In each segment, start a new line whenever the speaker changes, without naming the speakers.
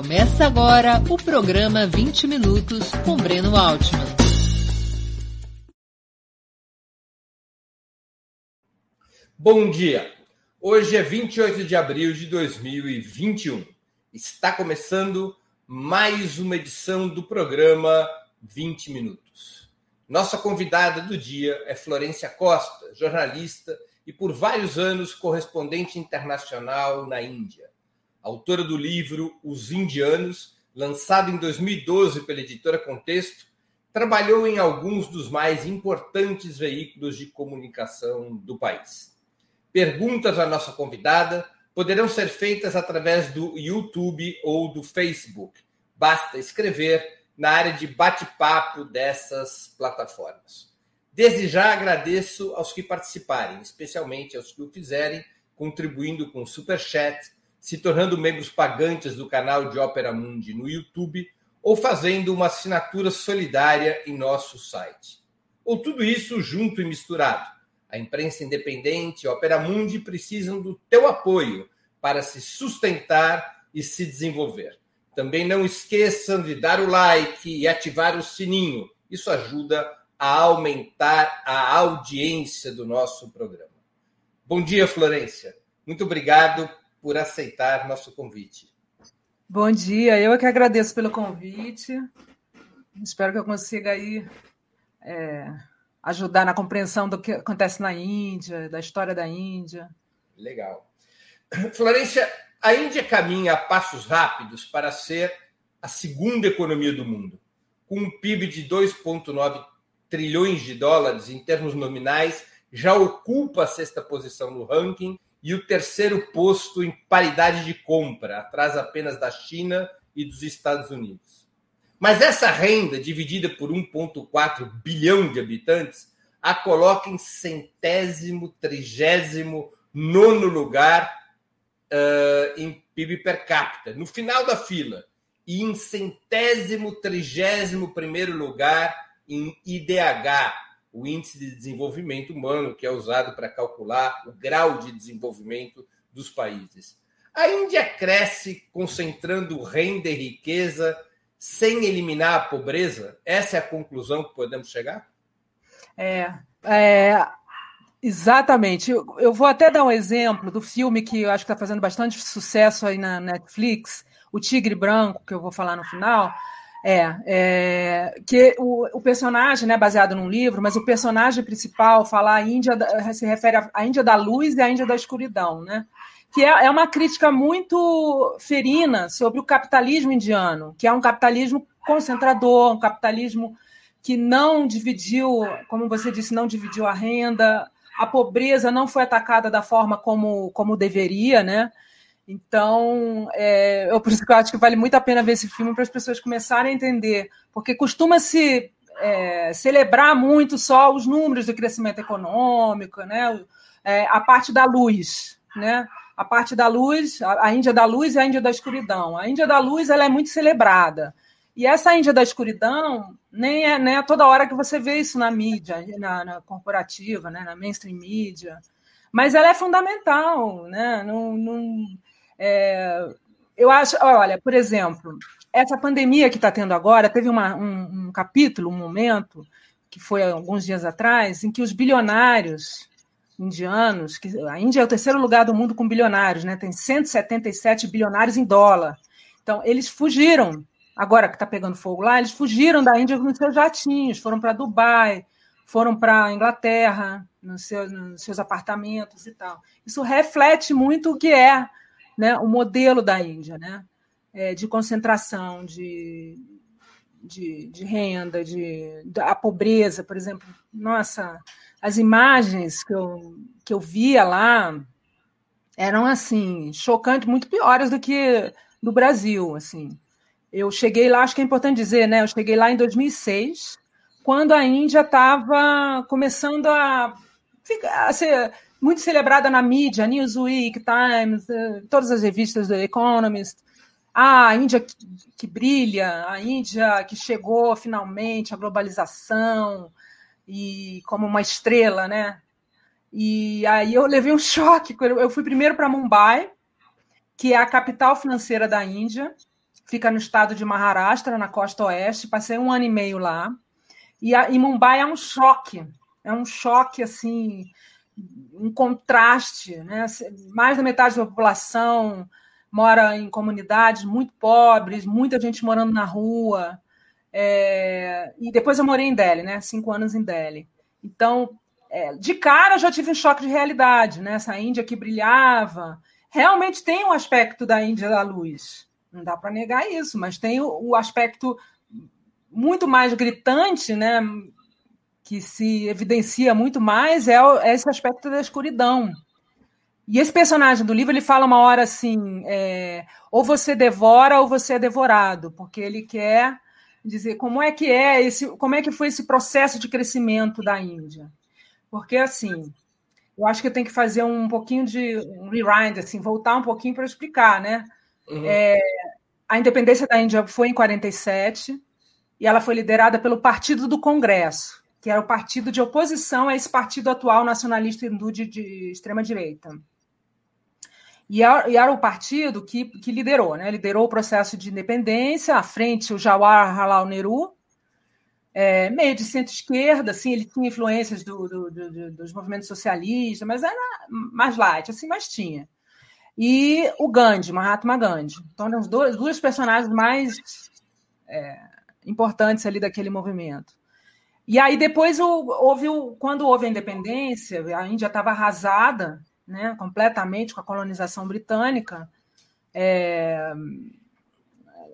Começa agora o programa 20 Minutos com Breno Altman.
Bom dia! Hoje é 28 de abril de 2021. Está começando mais uma edição do programa 20 Minutos. Nossa convidada do dia é Florência Costa, jornalista e por vários anos correspondente internacional na Índia autora do livro Os Indianos, lançado em 2012 pela editora Contexto, trabalhou em alguns dos mais importantes veículos de comunicação do país. Perguntas à nossa convidada poderão ser feitas através do YouTube ou do Facebook. Basta escrever na área de bate-papo dessas plataformas. Desde já agradeço aos que participarem, especialmente aos que o fizerem, contribuindo com super chat se tornando membros pagantes do canal de Ópera Mundi no YouTube ou fazendo uma assinatura solidária em nosso site. Ou tudo isso junto e misturado. A imprensa independente e Ópera Mundi precisam do teu apoio para se sustentar e se desenvolver. Também não esqueçam de dar o like e ativar o sininho. Isso ajuda a aumentar a audiência do nosso programa. Bom dia, Florência. Muito obrigado por aceitar nosso convite.
Bom dia, eu é que agradeço pelo convite. Espero que eu consiga aí é, ajudar na compreensão do que acontece na Índia, da história da Índia.
Legal. Florência, a Índia caminha a passos rápidos para ser a segunda economia do mundo, com um PIB de 2,9 trilhões de dólares em termos nominais, já ocupa a sexta posição no ranking e o terceiro posto em paridade de compra, atrás apenas da China e dos Estados Unidos. Mas essa renda, dividida por 1,4 bilhão de habitantes, a coloca em centésimo, trigésimo, nono lugar uh, em PIB per capita, no final da fila, e em centésimo, trigésimo primeiro lugar em IDH, o índice de desenvolvimento humano, que é usado para calcular o grau de desenvolvimento dos países. A Índia cresce concentrando renda e riqueza sem eliminar a pobreza? Essa é a conclusão que podemos chegar?
É, é exatamente. Eu, eu, vou até dar um exemplo do filme que eu acho que está fazendo bastante sucesso aí na Netflix, O Tigre Branco, que eu vou falar no final é, é, que o, o, personagem, né, baseado num livro, mas o personagem principal fala a Índia, se refere à Índia da luz e à Índia da escuridão, né? Que é, é uma crítica muito ferina sobre o capitalismo indiano, que é um capitalismo concentrador, um capitalismo que não dividiu, como você disse, não dividiu a renda, a pobreza não foi atacada da forma como, como deveria, né? Então, é, eu, por isso que eu acho que vale muito a pena ver esse filme para as pessoas começarem a entender, porque costuma-se é, celebrar muito só os números do crescimento econômico, né? É, a parte da luz, né? A parte da luz, a, a Índia da luz e a Índia da escuridão. A Índia da luz ela é muito celebrada. E essa Índia da escuridão, nem é, nem é toda hora que você vê isso na mídia, na, na corporativa, né, na mainstream mídia. Mas ela é fundamental, né? Não, não, é, eu acho, olha, por exemplo, essa pandemia que está tendo agora, teve uma, um, um, capítulo, um momento, que foi alguns dias atrás, em que os bilionários indianos, que a Índia é o terceiro lugar do mundo com bilionários, né? tem 177 bilionários em dólar. Então, eles fugiram, agora que está pegando fogo lá, eles fugiram da Índia com seus jatinhos, foram para Dubai, foram para a Inglaterra, nos seus, nos seus apartamentos e tal. Isso reflete muito o que é né, o modelo da Índia, né, é, de concentração, de, de, de renda, de, a pobreza, por exemplo. Nossa, as imagens que eu, que eu via lá eram assim chocantes, muito piores do que do Brasil, assim. Eu cheguei lá, acho que é importante dizer, né? Eu cheguei lá em 2006, quando a Índia estava começando a, ficar, a ser muito celebrada na mídia, Newsweek, Times, eh, todas as revistas do Economist. A Índia que, brilha, a Índia que chegou finalmente à globalização e como uma estrela, né? E aí eu levei um choque. Eu fui primeiro para Mumbai, que é a capital financeira da Índia. fica no estado de Maharashtra, na costa oeste. Passei um ano e meio lá. E, a, Mumbai é um choque, é um choque assim, um contraste, né? Mais da metade da população mora em comunidades muito pobres, muita gente morando na rua. É... E depois eu morei em Delhi, né? Cinco anos em Delhi. Então, é, de cara eu já tive um choque de realidade, né? Essa Índia que brilhava. Realmente tem um aspecto da Índia da luz. Não dá para negar isso, mas tem o, o, aspecto muito mais gritante, né? Que se evidencia muito mais é, é esse aspecto da escuridão. E esse personagem do livro ele fala uma hora assim: é, ou você devora ou você é devorado, porque ele quer dizer como é que é esse, como é que foi esse processo de crescimento da Índia. Porque assim, eu acho que eu tenho que fazer um pouquinho de um rewind, assim, voltar um pouquinho para explicar, né? Uhum. É, a independência da Índia foi em 47 e ela foi liderada pelo Partido do Congresso, que era o partido de oposição a esse partido atual nacionalista hindu de, de extrema direita. E era o partido que, que liderou, né? Liderou o processo de independência, à frente o Jawaharlal Nehru, é, meio de centro-esquerda, assim, ele tinha influências do, do, do, dos movimentos socialistas, mas era mais light, assim, mas tinha. E o Gandhi, Mahatma Gandhi. Então, eram duas, duas personagens mais é, importantes ali daquele movimento. E aí depois houve, quando houve a independência, a Índia estava arrasada, né, completamente com a colonização britânica, é,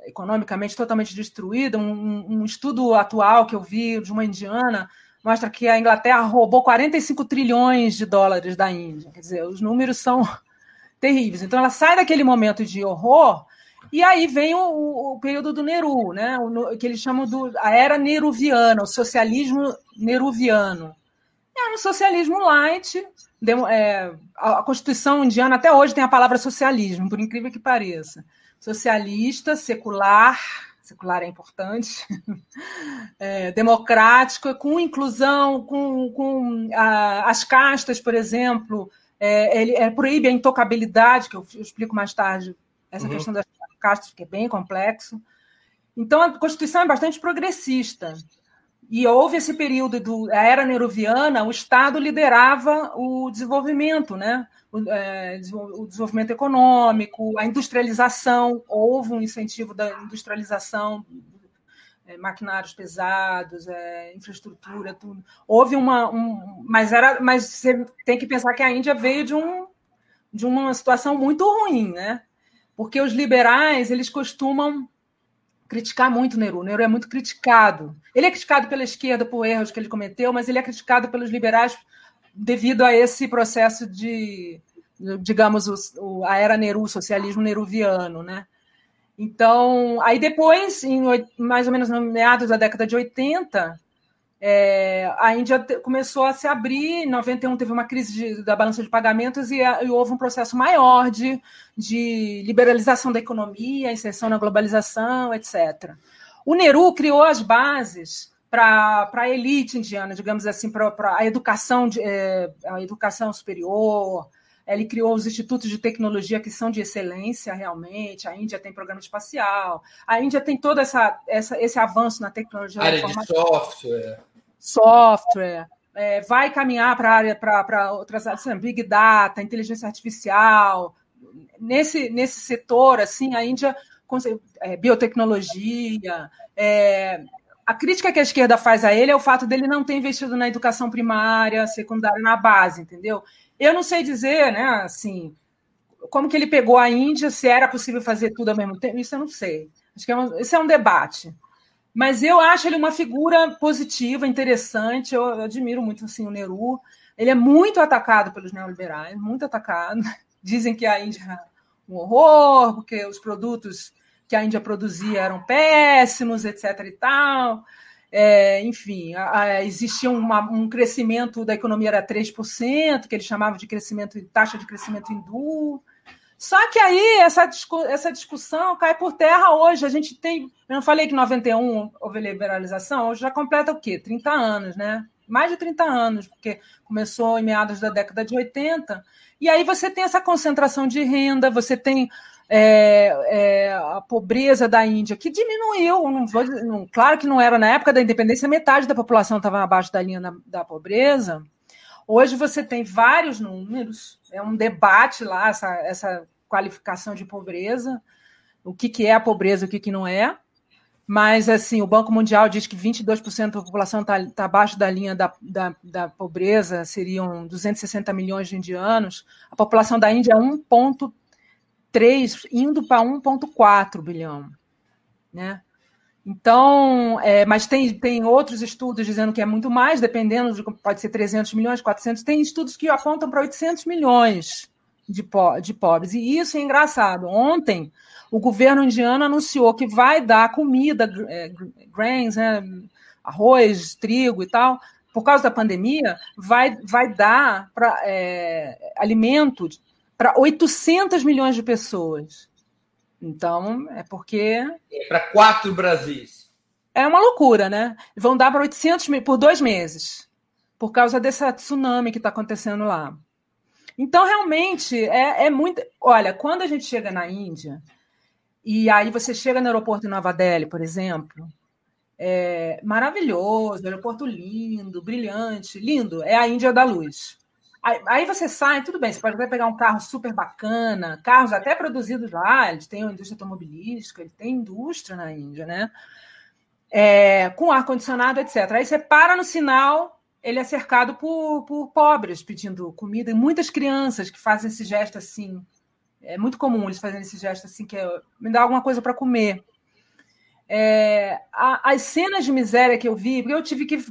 economicamente totalmente destruída. Um, um, estudo atual que eu vi de uma indiana mostra que a Inglaterra roubou 45 trilhões de dólares da Índia. Quer dizer, os números são terríveis. Então ela sai daquele momento de horror e aí vem o, o período do Nehru, né? O, que eles chamam do a era neruviana, o socialismo neruviano. É um socialismo light, é, a Constituição indiana até hoje tem a palavra socialismo, por incrível que pareça. Socialista, secular, secular é importante, é, democrático, com inclusão, com, com a, as castas, por exemplo, é, ele é, proíbe a intocabilidade, que eu, eu explico mais tarde, essa uhum. questão das castas, que é bem complexo. Então, a Constituição é bastante progressista. E houve esse período da era neruviana, o Estado liderava o desenvolvimento, né? O, é, o, desenvolvimento econômico, a industrialização, houve um incentivo da industrialização, é, maquinários pesados, é, infraestrutura, tudo. Houve uma. Um, mas, era, mas você tem que pensar que a Índia veio de, um, de uma situação muito ruim, né? Porque os liberais eles costumam criticar muito. O Nehru é muito criticado. Ele é criticado pela esquerda por erros que ele cometeu, mas ele é criticado pelos liberais devido a esse processo de, digamos, o, a era Nehru, o socialismo nehruviano, né? Então, aí depois, em mais ou menos no meados da década de 80, é, a Índia começou a se abrir. Em 91 teve uma crise de, da balança de pagamentos e, e, houve um processo maior de, de liberalização da economia, inserção na globalização, etc. O Nehru criou as bases para a elite indiana, digamos assim, para a educação, de, é, a educação superior, ele criou os institutos de tecnologia que são de excelência realmente. A Índia tem programa espacial. A Índia tem todo essa, essa esse avanço na tecnologia.
Área de software.
Software. É, vai caminhar para área para outras áreas, Big Data, inteligência artificial. Nesse, nesse setor, assim, a Índia é, biotecnologia. É, a crítica que a esquerda faz a ele é o fato dele não ter investido na educação primária, secundária, na base, entendeu? Eu não sei dizer, né, assim, como que ele pegou a Índia, se era possível fazer tudo ao mesmo tempo, isso eu não sei. Acho que é um, esse é um debate. Mas eu acho ele uma figura positiva, interessante. Eu, eu admiro muito assim, o Nehru. Ele é muito atacado pelos neoliberais, muito atacado. Dizem que a Índia é um horror, porque os produtos que a Índia produzia eram péssimos, etc. e tal. É, enfim, a, a, existia uma, um crescimento da economia era 3%, que eles chamavam de crescimento, taxa de crescimento hindu. Só que aí essa, essa discussão cai por terra hoje. A gente tem. Eu não falei que em 91 houve liberalização, hoje já completa o quê? 30 anos, né? Mais de 30 anos, porque começou em meados da década de 80. E aí você tem essa concentração de renda, você tem é, é, a pobreza da Índia, que diminuiu. Não vou, não, claro que não era na época da independência, metade da população estava abaixo da linha da, da, pobreza. Hoje você tem vários números, é um debate lá, essa, essa qualificação de pobreza, o que, que é a pobreza, o que, que não é. Mas, assim, o Banco Mundial diz que 22% da população está tá abaixo da linha da, da, da, pobreza, seriam 260 milhões de indianos. A população da Índia é 1,3 indo para 1,4 bilhão. Né? Então, é, mas tem, tem outros estudos dizendo que é muito mais, dependendo de pode ser 300 milhões, 400. Tem estudos que apontam para 800 milhões de, po de pobres. E isso é engraçado. Ontem, o governo indiano anunciou que vai dar comida, é, grains, né, arroz, trigo e tal, por causa da pandemia, vai, vai dar pra, é, alimento para 800 milhões de pessoas. Então, é porque.
É para quatro Brasis.
É uma loucura, né? Vão dar para 800 mil por dois meses, por causa dessa tsunami que está acontecendo lá. Então, realmente, é, é muito. Olha, quando a gente chega na Índia, e aí você chega no aeroporto de Nova Delhi, por exemplo, é maravilhoso, aeroporto lindo, brilhante, lindo, é a Índia da Luz. Aí, aí, você sai, tudo bem, você pode até pegar um carro super bacana, carros até produzidos lá, eles têm uma indústria automobilística, ele tem indústria na Índia, né? É, com ar-condicionado, etc. Aí você para no sinal, ele é cercado por, por pobres pedindo comida, e muitas crianças que fazem esse gesto assim, é muito comum eles fazerem esse gesto assim, que é me dar alguma coisa para comer. É, a, as cenas de miséria que eu vi, porque eu tive que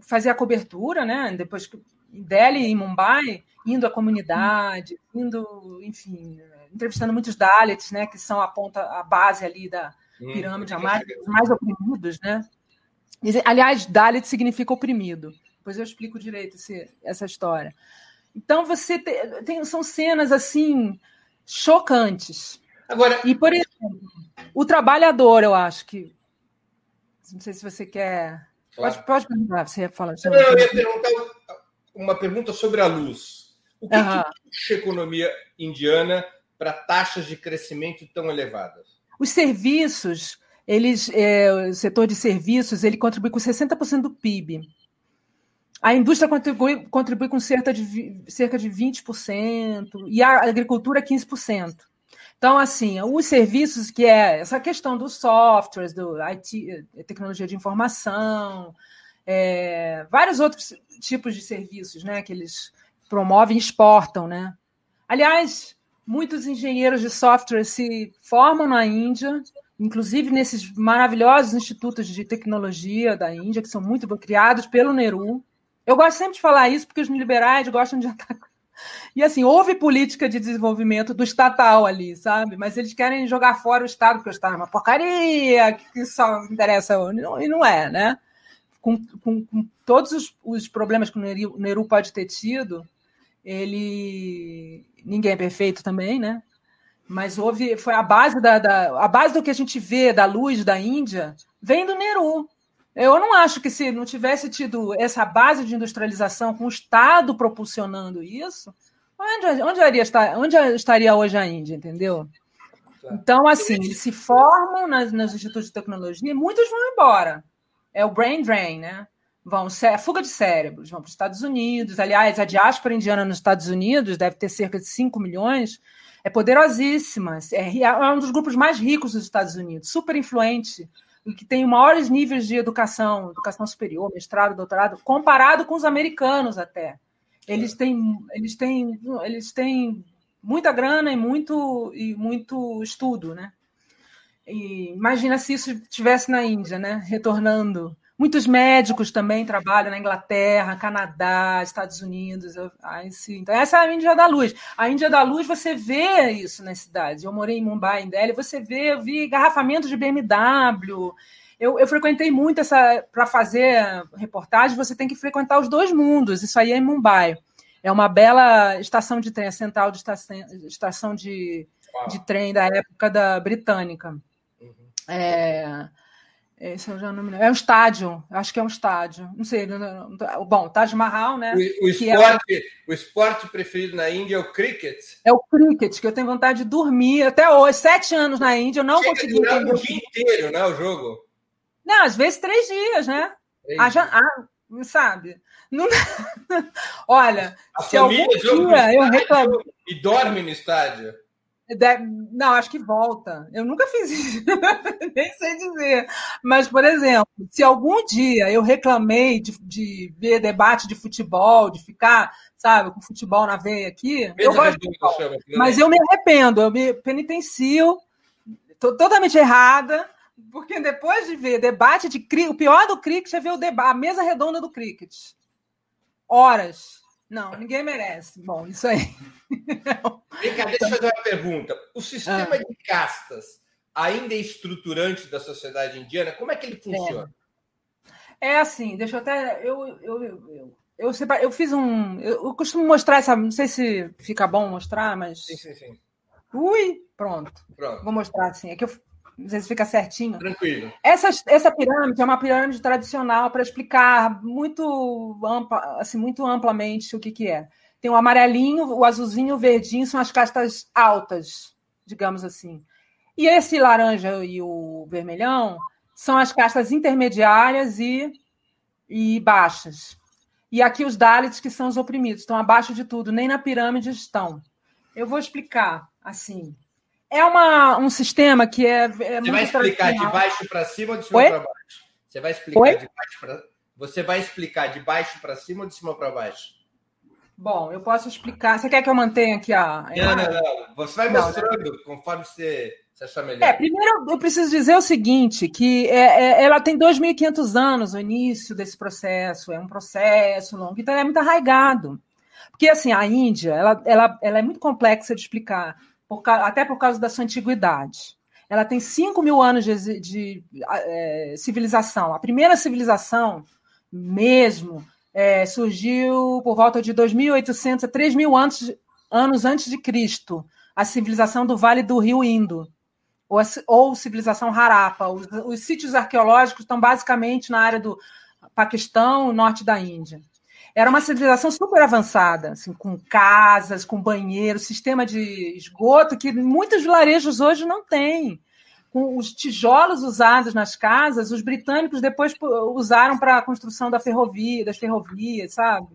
fazer a cobertura, né? Depois que em Delhi em Mumbai, indo à comunidade, indo, enfim, entrevistando muitos Dalits, né? Que são a ponta, a base ali da hum, pirâmide, hum, mais, os mais oprimidos, né? Aliás, Dalit significa oprimido. Depois eu explico direito esse, essa história. Então você tem, tem, são cenas assim chocantes.
Agora,
e por exemplo, o trabalhador, eu acho que não sei se você quer. Claro. Pode, pode perguntar, você fala.
Não, eu ia perguntar uma pergunta sobre a luz. O que, uhum. que puxa a economia indiana para taxas de crescimento tão elevadas?
Os serviços, eles, é, o setor de serviços, ele contribui com 60% do PIB. A indústria contribui, contribui com cerca de, cerca de 20% e a agricultura 15%. Então, assim, os serviços, que é essa questão dos softwares, do IT, tecnologia de informação, é, vários outros tipos de serviços né, que eles promovem e exportam. Né? Aliás, muitos engenheiros de software se formam na Índia, inclusive nesses maravilhosos institutos de tecnologia da Índia, que são muito criados pelo Nehru. Eu gosto sempre de falar isso porque os liberais gostam de atacar. E assim, houve política de desenvolvimento do estatal ali, sabe? Mas eles querem jogar fora o Estado, porque o Estado é uma porcaria, que só interessa. E não é, né? Com, com, com todos os, os, problemas que o Nehru, o Nehru pode ter tido, ele. Ninguém é perfeito também, né? Mas houve. Foi a base da, da, a base do que a gente vê da luz da Índia vem do Nehru. Eu não acho que se não tivesse tido essa base de industrialização com o Estado propulsionando isso, onde, onde, estar, onde estaria hoje a Índia, entendeu? Então, assim, eles se formam nas, nos institutos de tecnologia e muitos vão embora. É o brain drain, né? Vão, fuga de cérebros, vão para os Estados Unidos. Aliás, a diáspora indiana nos Estados Unidos deve ter cerca de 5 milhões. É poderosíssima. É, é um dos grupos mais ricos dos Estados Unidos, super influente que tem maiores níveis de educação, educação superior, mestrado, doutorado, comparado com os americanos até. Eles têm, eles têm, eles têm muita grana e muito, e muito estudo, né? E imagina se isso estivesse na Índia, né? Retornando Muitos médicos também trabalham na Inglaterra, Canadá, Estados Unidos. Então, essa é a Índia da Luz. A Índia da Luz, você vê isso nas cidades. Eu morei em Mumbai, em Delhi, você vê, eu vi garrafamentos de BMW. Eu, eu frequentei muito essa. Para fazer reportagem, você tem que frequentar os dois mundos. Isso aí é em Mumbai. É uma bela estação de trem, a central de estação, estação de, de trem da época da britânica. É, Esse eu já não me lembro. É um estádio, acho que é um estádio. Não sei. Não, não, bom, Taj Mahal, né?
O, o esporte, é... o esporte preferido na Índia é o cricket.
É o cricket, que eu tenho vontade de dormir. Até hoje, sete anos na Índia, eu não
Chega
consegui.
Durar o dia inteiro, né? O jogo.
Não, às vezes três dias, né? Ah, ah, sabe? Não... Olha,
a se algum dia eu reclamo... E dorme no estádio.
Não, acho que volta. Eu nunca fiz isso, nem sei dizer. Mas, por exemplo, se algum dia eu reclamei de, de ver debate de futebol, de ficar, sabe, com futebol na veia aqui, eu gosto futebol, mas eu me arrependo, eu me penitencio, estou totalmente errada, porque depois de ver debate de cricket, o pior do cricket é ver o debate, a mesa redonda do cricket. Horas não, ninguém merece. Bom, isso aí.
Vem cá, deixa eu fazer uma pergunta. O sistema ah. de castas ainda é estruturante da sociedade indiana? Como é que ele funciona?
É, é assim, deixa eu até. Eu, eu, eu, eu, eu fiz um. Eu costumo mostrar essa. Não sei se fica bom mostrar, mas.
Sim, sim, sim.
Ui, pronto. pronto. Vou mostrar assim. É que eu não sei se fica certinho.
Tranquilo.
Essa, essa pirâmide é uma pirâmide tradicional para explicar muito, ampla, assim, muito amplamente o que, que é. Tem o amarelinho, o azulzinho, o verdinho são as castas altas, digamos assim. E esse laranja e o vermelhão são as castas intermediárias e, e baixas. E aqui os Dalits, que são os oprimidos, estão abaixo de tudo, nem na pirâmide estão. Eu vou explicar assim. É uma, um sistema que é. é
Você vai explicar de baixo para cima ou de cima para baixo? Você vai explicar Oi? de baixo para. Você vai explicar de baixo para cima ou de cima para baixo?
Bom, eu posso explicar. Você quer que eu mantenha aqui a.
Não, não, não. Você vai não, mostrando não. conforme você, você achar melhor.
É, primeiro eu preciso dizer o seguinte: que é, é, ela tem 2.500 anos, o início desse processo, é um processo longo, então é muito arraigado. Porque, assim, a Índia, ela, ela, ela é muito complexa de explicar por, até por causa da sua antiguidade. Ela tem 5 mil anos de, de é, civilização. A primeira civilização, mesmo, é, surgiu por volta de 2.800 a 3.000 anos, antes de Cristo. A civilização do Vale do Rio Indo, ou, a, ou civilização Harappa. Os, os sítios arqueológicos estão basicamente na área do Paquistão, norte da Índia. Era uma civilização super avançada, assim, com casas, com banheiro, sistema de esgoto que muitos vilarejos hoje não têm. Com os tijolos usados nas casas, os britânicos depois usaram para a construção da ferrovia, das ferrovias, sabe?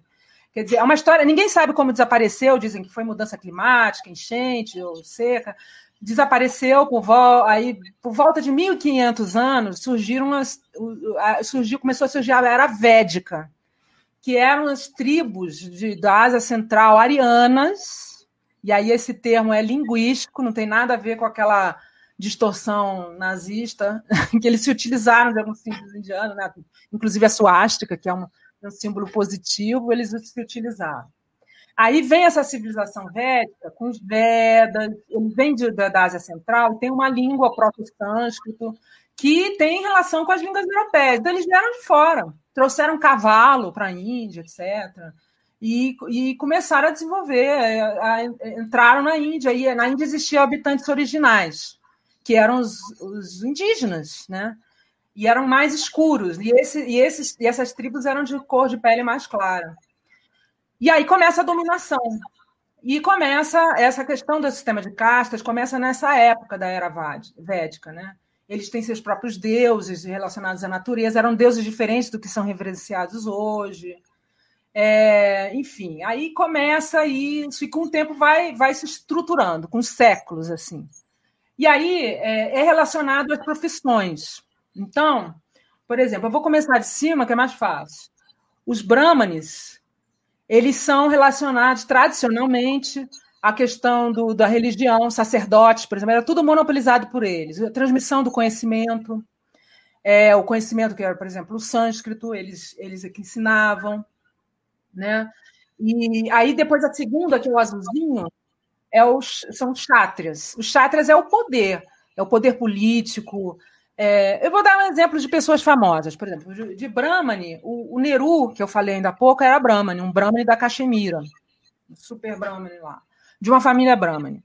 Quer dizer, é uma história. Ninguém sabe como desapareceu, dizem que foi mudança climática, enchente ou seca. Desapareceu por, vo... aí, por volta de 1500 anos, surgiram as... surgiu, começou a surgir a era védica, que eram as tribos de, da Ásia Central arianas, e aí esse termo é linguístico, não tem nada a ver com aquela distorção nazista que eles se utilizaram de alguns símbolos indianos, né? inclusive a suástica, que é um, um símbolo positivo, eles se utilizaram. Aí vem essa civilização védica, com os Vedas, ele vem de, da, Ásia Central, tem uma língua próprio sânscrito, que tem relação com as línguas europeias. Então, eles vieram de fora trouxeram cavalo para a Índia, etc. E, e, começaram a desenvolver, a, a, entraram na Índia, e na Índia existiam habitantes originais, que eram os, os indígenas, né? E eram mais escuros, e, esse, e, esses, e essas tribos eram de cor de pele mais clara. E aí começa a dominação. E começa essa questão do sistema de castas, começa nessa época da era védica, né? eles têm seus próprios deuses relacionados à natureza, eram deuses diferentes do que são reverenciados hoje. É, enfim, aí começa isso e com o tempo vai, vai se estruturando, com séculos assim. E aí é, é relacionado às profissões. Então, por exemplo, eu vou começar de cima, que é mais fácil. Os brahmanes, eles são relacionados tradicionalmente a questão do, da religião, sacerdotes, por exemplo, era tudo monopolizado por eles. A transmissão do conhecimento, é, o conhecimento que era, por exemplo, o sânscrito, eles, eles é que ensinavam, né? E aí depois a segunda, que é o azulzinho, é os, são os chátrias. Os chátrias é o poder, é o poder político. É, eu vou dar um exemplo de pessoas famosas, por exemplo, de, de Brahmani, o, o Neru, que eu falei ainda há pouco, era Brahmani, um Brahmani da Caxemira, um super Brahmani lá de uma família brahmane.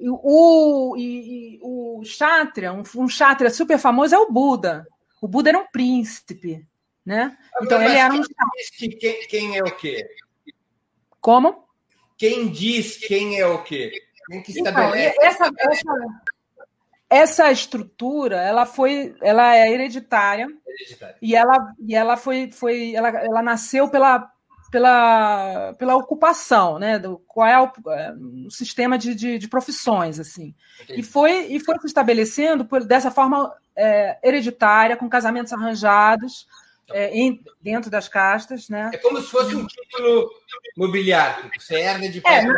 O, e, e, o Kshatriya, um, um Kshatriya super famoso é o Buda. O Buda era um príncipe, né? Então ele era um.
Quem, quem é o quê?
Como?
Quem diz quem é o quê? Quem que
estabelece? Então, essa, essa, essa estrutura, ela foi, ela é hereditária, hereditária. e ela, e ela foi, foi, ela, ela nasceu pela, pela, pela ocupação, né? Do, qual é o, é, o sistema de, de, de, profissões, assim. Entendi. E foi, e foi se estabelecendo por, dessa forma é, hereditária, com casamentos arranjados é, em, dentro das castas, né?
É como se fosse um título mobiliário, você herda de pai. É,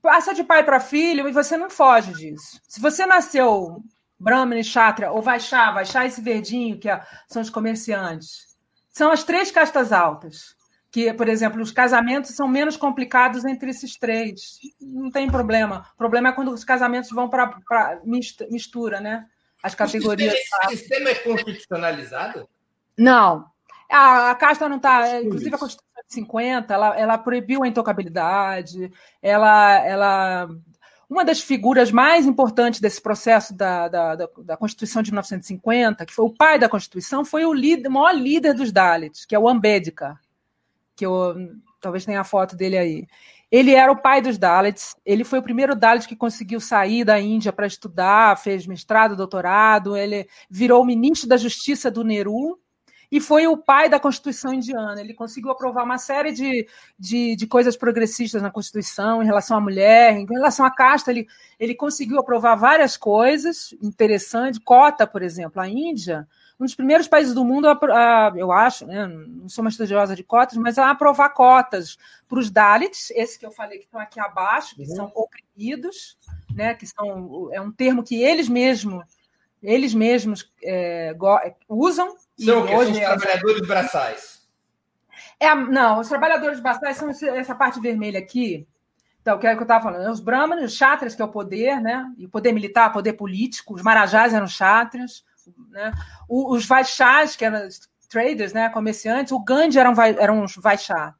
passa de pai para filho e você não foge disso. Se você nasceu Brahmani, Kshatriya ou Vaixá, Vaixá esse verdinho, que é, são os comerciantes, são as três castas altas. Que, por exemplo, os casamentos são menos complicados entre esses três. Não tem problema. O problema é quando os casamentos vão para mistura, né? As categorias.
Esse sistema é constitucionalizado?
Não. A, a casta não está. Inclusive, a Constituição 50, ela, ela proibiu a intocabilidade, ela, ela uma das figuras mais importantes desse processo da, da, da, da, Constituição de 1950, que foi o pai da Constituição, foi o, líder, o maior líder dos Dalits, que é o Ambedkar, que eu, talvez tenha a foto dele aí. Ele era o pai dos Dalits, ele foi o primeiro Dalit que conseguiu sair da Índia para estudar, fez mestrado, doutorado, ele virou ministro da Justiça do Nehru, e foi o pai da Constituição indiana. Ele conseguiu aprovar uma série de, de, de, coisas progressistas na Constituição em relação à mulher, em relação à casta. Ele, ele conseguiu aprovar várias coisas interessantes. Cota, por exemplo, a Índia, um dos primeiros países do mundo, a, a, eu acho, né, não sou uma estudiosa de cotas, mas a aprovar cotas para os Dalits, esse que eu falei que estão aqui abaixo, que uhum. são oprimidos, né, que são, é um termo que eles mesmos eles mesmos é, usam
são o quê? Hoje, são os trabalhadores braçais.
É, não, os trabalhadores braçais são essa parte vermelha aqui. Então, que é o que eu estava falando. Né? Os brahmanes, os chátrias, que é o poder, né? E o poder militar, poder político. Os marajás eram chátrias. Né? Os vaixás, que eram traders, né? comerciantes. O Gandhi eram, eram uns vaixá,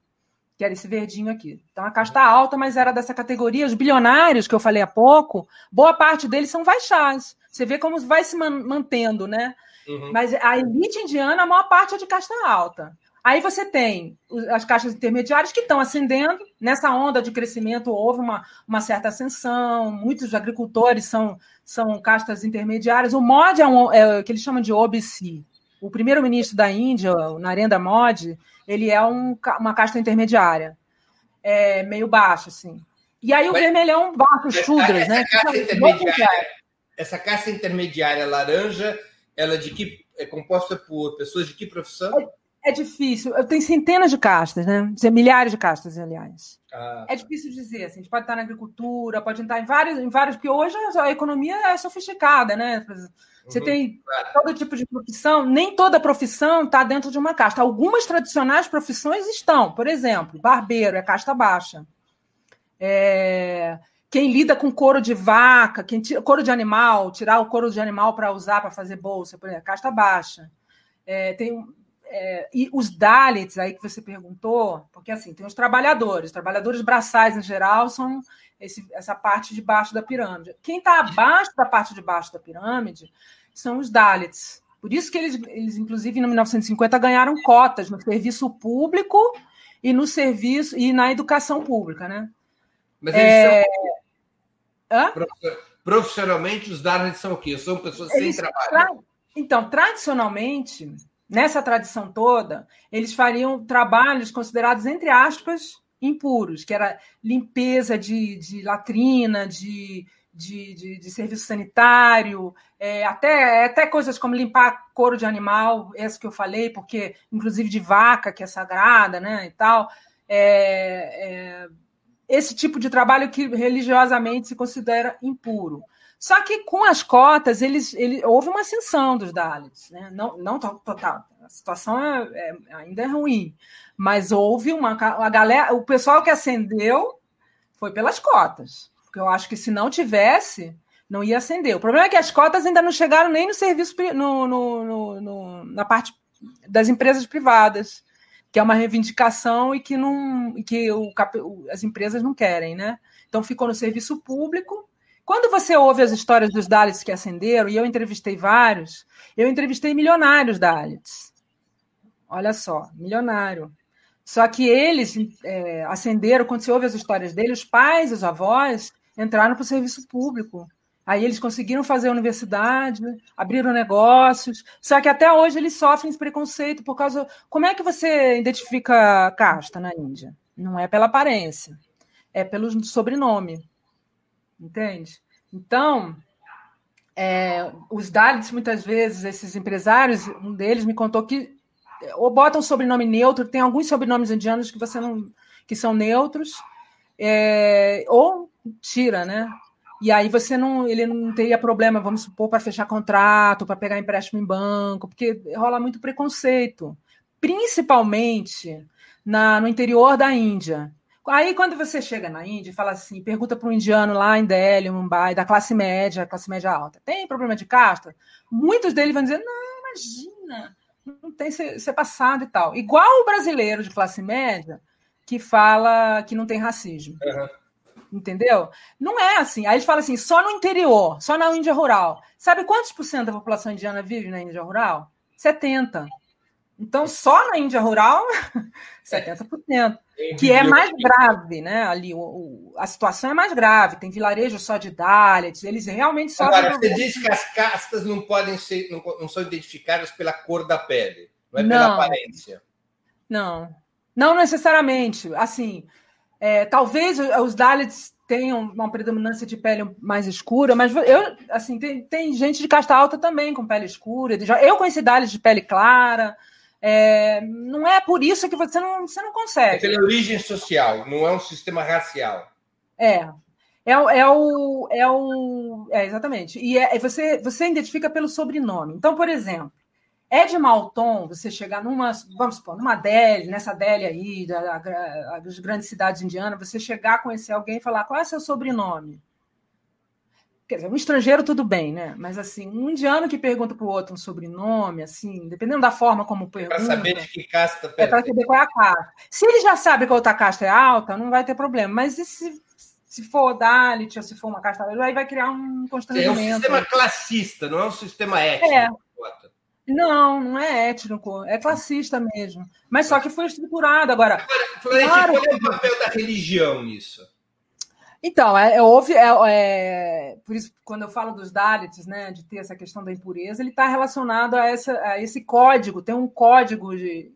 que era esse verdinho aqui. Então, a casta alta, mas era dessa categoria. Os bilionários, que eu falei há pouco, boa parte deles são vaixás. Você vê como vai se mantendo, né? Uhum. Mas a elite indiana, a maior parte é de casta alta. Aí você tem as caixas intermediárias que estão ascendendo. Nessa onda de crescimento houve uma, uma certa ascensão, muitos agricultores são, são castas intermediárias. O Modi é, um, é o que eles chamam de OBC. O primeiro-ministro da Índia, o Narendra Modi, ele é um, uma casta intermediária, é, meio baixa, assim. E aí o Mas, vermelhão baixo, os chudras, né?
Casta intermediária, essa casta intermediária laranja ela é de que é composta por pessoas de que profissão?
É, é difícil. Eu tenho centenas de castas, né? Milhares de castas, aliás. Ah. É difícil dizer. Assim, a gente pode estar na agricultura, pode estar em vários, em vários, porque hoje a economia é sofisticada, né? Você uhum, tem claro. todo tipo de profissão, nem toda profissão está dentro de uma casta. Algumas tradicionais profissões estão, por exemplo, barbeiro é casta baixa. É, quem lida com couro de vaca, quem tira, couro de animal, tirar o couro de animal para usar para fazer bolsa, por exemplo, casta baixa. É, tem, é, e os Dalits, aí que você perguntou, porque assim, tem os trabalhadores, trabalhadores braçais em geral são esse, essa parte de baixo da pirâmide. Quem está abaixo da parte de baixo da pirâmide são os Dalits. Por isso que eles, eles, inclusive, em 1950 ganharam cotas no serviço público e no serviço e na educação pública, né?
Mas eles é... são. Hã? Profissionalmente, os Darwin são o quê? São pessoas eles sem trabalho.
Então, tradicionalmente, nessa tradição toda, eles fariam trabalhos considerados, entre aspas, impuros, que era limpeza de, de latrina, de, de, de, de serviço sanitário, é, até, até coisas como limpar couro de animal, essa que eu falei, porque, inclusive de vaca, que é sagrada, né, e tal. É, é, esse tipo de trabalho que religiosamente se considera impuro. Só que com as cotas, eles, ele, houve uma ascensão dos Dalits, né? não, não total. A situação é, é, ainda é ruim, mas houve uma a galera, o pessoal que ascendeu foi pelas cotas, porque eu acho que se não tivesse, não ia acender. O problema é que as cotas ainda não chegaram nem no serviço no, no, no, na parte das empresas privadas que é uma reivindicação e que não que o, as empresas não querem, né? Então ficou no serviço público, Quando você ouve as histórias dos Dalits que ascenderam, e eu entrevistei vários, eu entrevistei milionários Dalits. Olha só, milionário. Só que eles é, ascenderam, quando você ouve as histórias deles, os pais, os avós entraram para o serviço público. Aí eles conseguiram fazer a universidade, abriram negócios, só que até hoje eles sofrem esse preconceito por causa. Como é que você identifica casta na Índia? Não é pela aparência, é pelo sobrenome. Entende? Então, é, os Dalits, muitas vezes, esses empresários, um deles me contou que ou botam sobrenome neutro, tem alguns sobrenomes indianos que você não que são neutros, é, ou tira, né? E aí você não, ele não teria problema, vamos supor, para fechar contrato, para pegar empréstimo em banco, porque rola muito preconceito, principalmente na, no interior da Índia. Aí quando você chega na Índia e fala assim, pergunta para um indiano lá em Delhi, Mumbai, da classe média, classe média alta, tem problema de casta? Muitos deles vão dizer, não, imagina, não tem ser, passado e tal. Igual o brasileiro de classe média que fala que não tem racismo. Uhum entendeu? Não é assim. Aí eles falam assim, só no interior, só na Índia rural. Sabe quantos por cento da população indiana vive na Índia rural? 70. Então, só na Índia rural, 70%. Que é mais grave, né? Ali, o, o, a situação é mais grave. Tem vilarejo só de Dalits, eles realmente só.
Agora, você diz que as castas não podem ser, não, não, são identificadas pela cor da pele, não é não, pela aparência.
Não, não necessariamente. Assim, é, talvez os Dalits tenham uma predominância de pele mais escura, mas eu, assim, tem, tem gente de casta alta também com pele escura. Eu conheci Dalits de pele clara. É, não é por isso que você não, você não consegue. É
pela origem social, não é um sistema racial.
É. É, é o. É, o, é exatamente. E é, você, você identifica pelo sobrenome. Então, por exemplo, é de mau tom você chegar numa, vamos supor, numa Delhi, nessa Delhi aí, da, da, das grandes cidades indianas, você chegar, conhecer alguém e falar qual é seu sobrenome. Quer dizer, um estrangeiro tudo bem, né? Mas assim, um indiano que pergunta para o outro um sobrenome, assim, dependendo da forma como pergunta.
Para saber de que casta
É para saber qual é a casta. Se ele já sabe que a outra casta é alta, não vai ter problema. Mas se, se for Dalit ou se for uma casta, aí vai criar um constrangimento.
É um sistema classista, não é um sistema étnico. É.
Não, não é étnico, é classista mesmo. Mas só que foi estruturado agora.
Agora, claro, qual é o papel da religião nisso?
Então, é, é, houve, é, é, por isso, quando eu falo dos Dalits, né, de ter essa questão da impureza, ele está relacionado a, essa, a esse código. Tem um código de,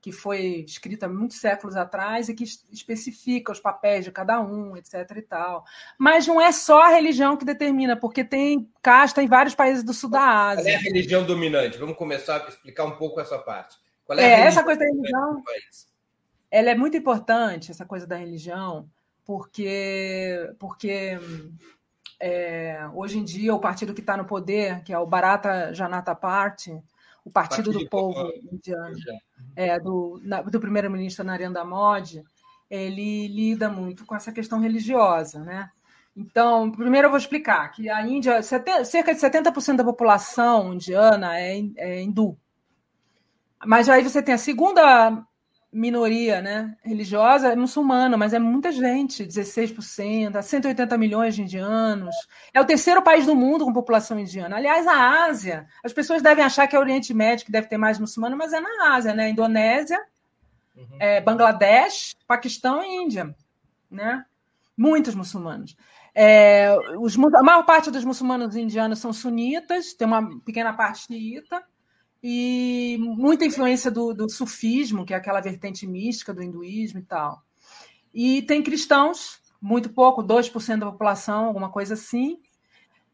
que foi escrita muitos séculos atrás e que especifica os papéis de cada um, etc. e tal. Mas não é só a religião que determina, porque tem casta em vários países do sul da Ásia.
Qual é a religião dominante? Vamos começar a explicar um pouco essa parte. Qual
é, é essa coisa da religião. Ela é muito importante, essa coisa da religião, porque, porque é, hoje em dia o partido que está no poder, que é o Bharata Janata Party, o Partido, Partido do Povo Indiano, é, do, do primeiro-ministro Narendra Modi, ele lida muito com essa questão religiosa, né? Então, primeiro eu vou explicar que a Índia, cerca de 70% da população indiana é, é hindu. Mas aí você tem a segunda minoria né, religiosa é muçulmana, mas é muita gente, 16%, 180 milhões de indianos. É o terceiro país do mundo com população indiana. Aliás, a Ásia, as pessoas devem achar que é o Oriente Médio que deve ter mais muçulmano, mas é na Ásia, né? Indonésia, uhum. é, Bangladesh, Paquistão e Índia, né? Muitos muçulmanos. É, os, a maior parte dos muçulmanos indianos são sunitas, tem uma pequena parte xiita, e muita influência do, do, sufismo, que é aquela vertente mística do hinduísmo e tal. E tem cristãos, muito pouco, 2% da população, alguma coisa assim.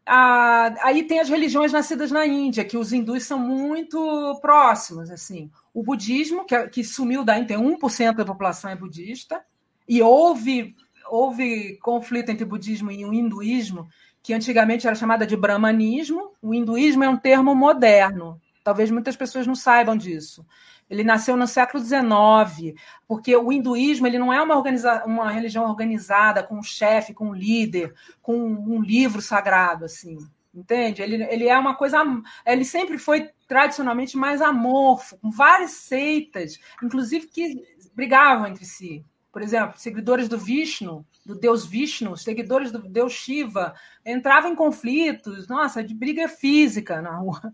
Ah, aí tem as religiões nascidas na Índia, que os hindus são muito próximos. assim. O budismo, que, que sumiu da Índia, tem 1% da população é budista, e houve, houve conflito entre o budismo e o hinduísmo, que antigamente era chamada de brahmanismo. O hinduísmo é um termo moderno, Talvez muitas pessoas não saibam disso. Ele nasceu no século XIX, porque o hinduísmo ele não é uma, organiza uma religião organizada com um chefe, com um líder, com um livro sagrado, assim, entende? Ele, ele é uma coisa, ele sempre foi tradicionalmente mais amorfo, com várias seitas, inclusive que brigavam entre si. Por exemplo, seguidores do Vishnu do deus Vishnu, seguidores do deus Shiva, entravam em conflitos, nossa, de briga física na rua.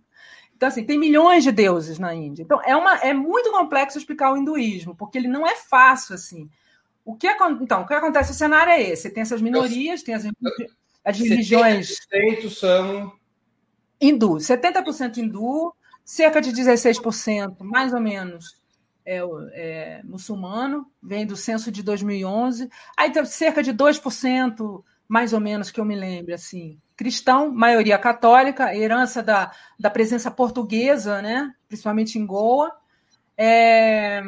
Então, assim, tem milhões de deuses na Índia. Então, é, uma, é muito complexo explicar o hinduísmo, porque ele não é fácil, assim. O que, então, o que acontece? O cenário é esse. Tem essas minorias, tem as, as religiões...
70% são...
Hindu. 70% hindu, cerca de 16%, mais ou menos, é, é, muçulmano, vem do censo de 2011. Aí tem cerca de 2%, mais ou menos, que eu me lembro, assim, cristão, maioria católica, herança da, da presença portuguesa, né? principalmente em Goa. É...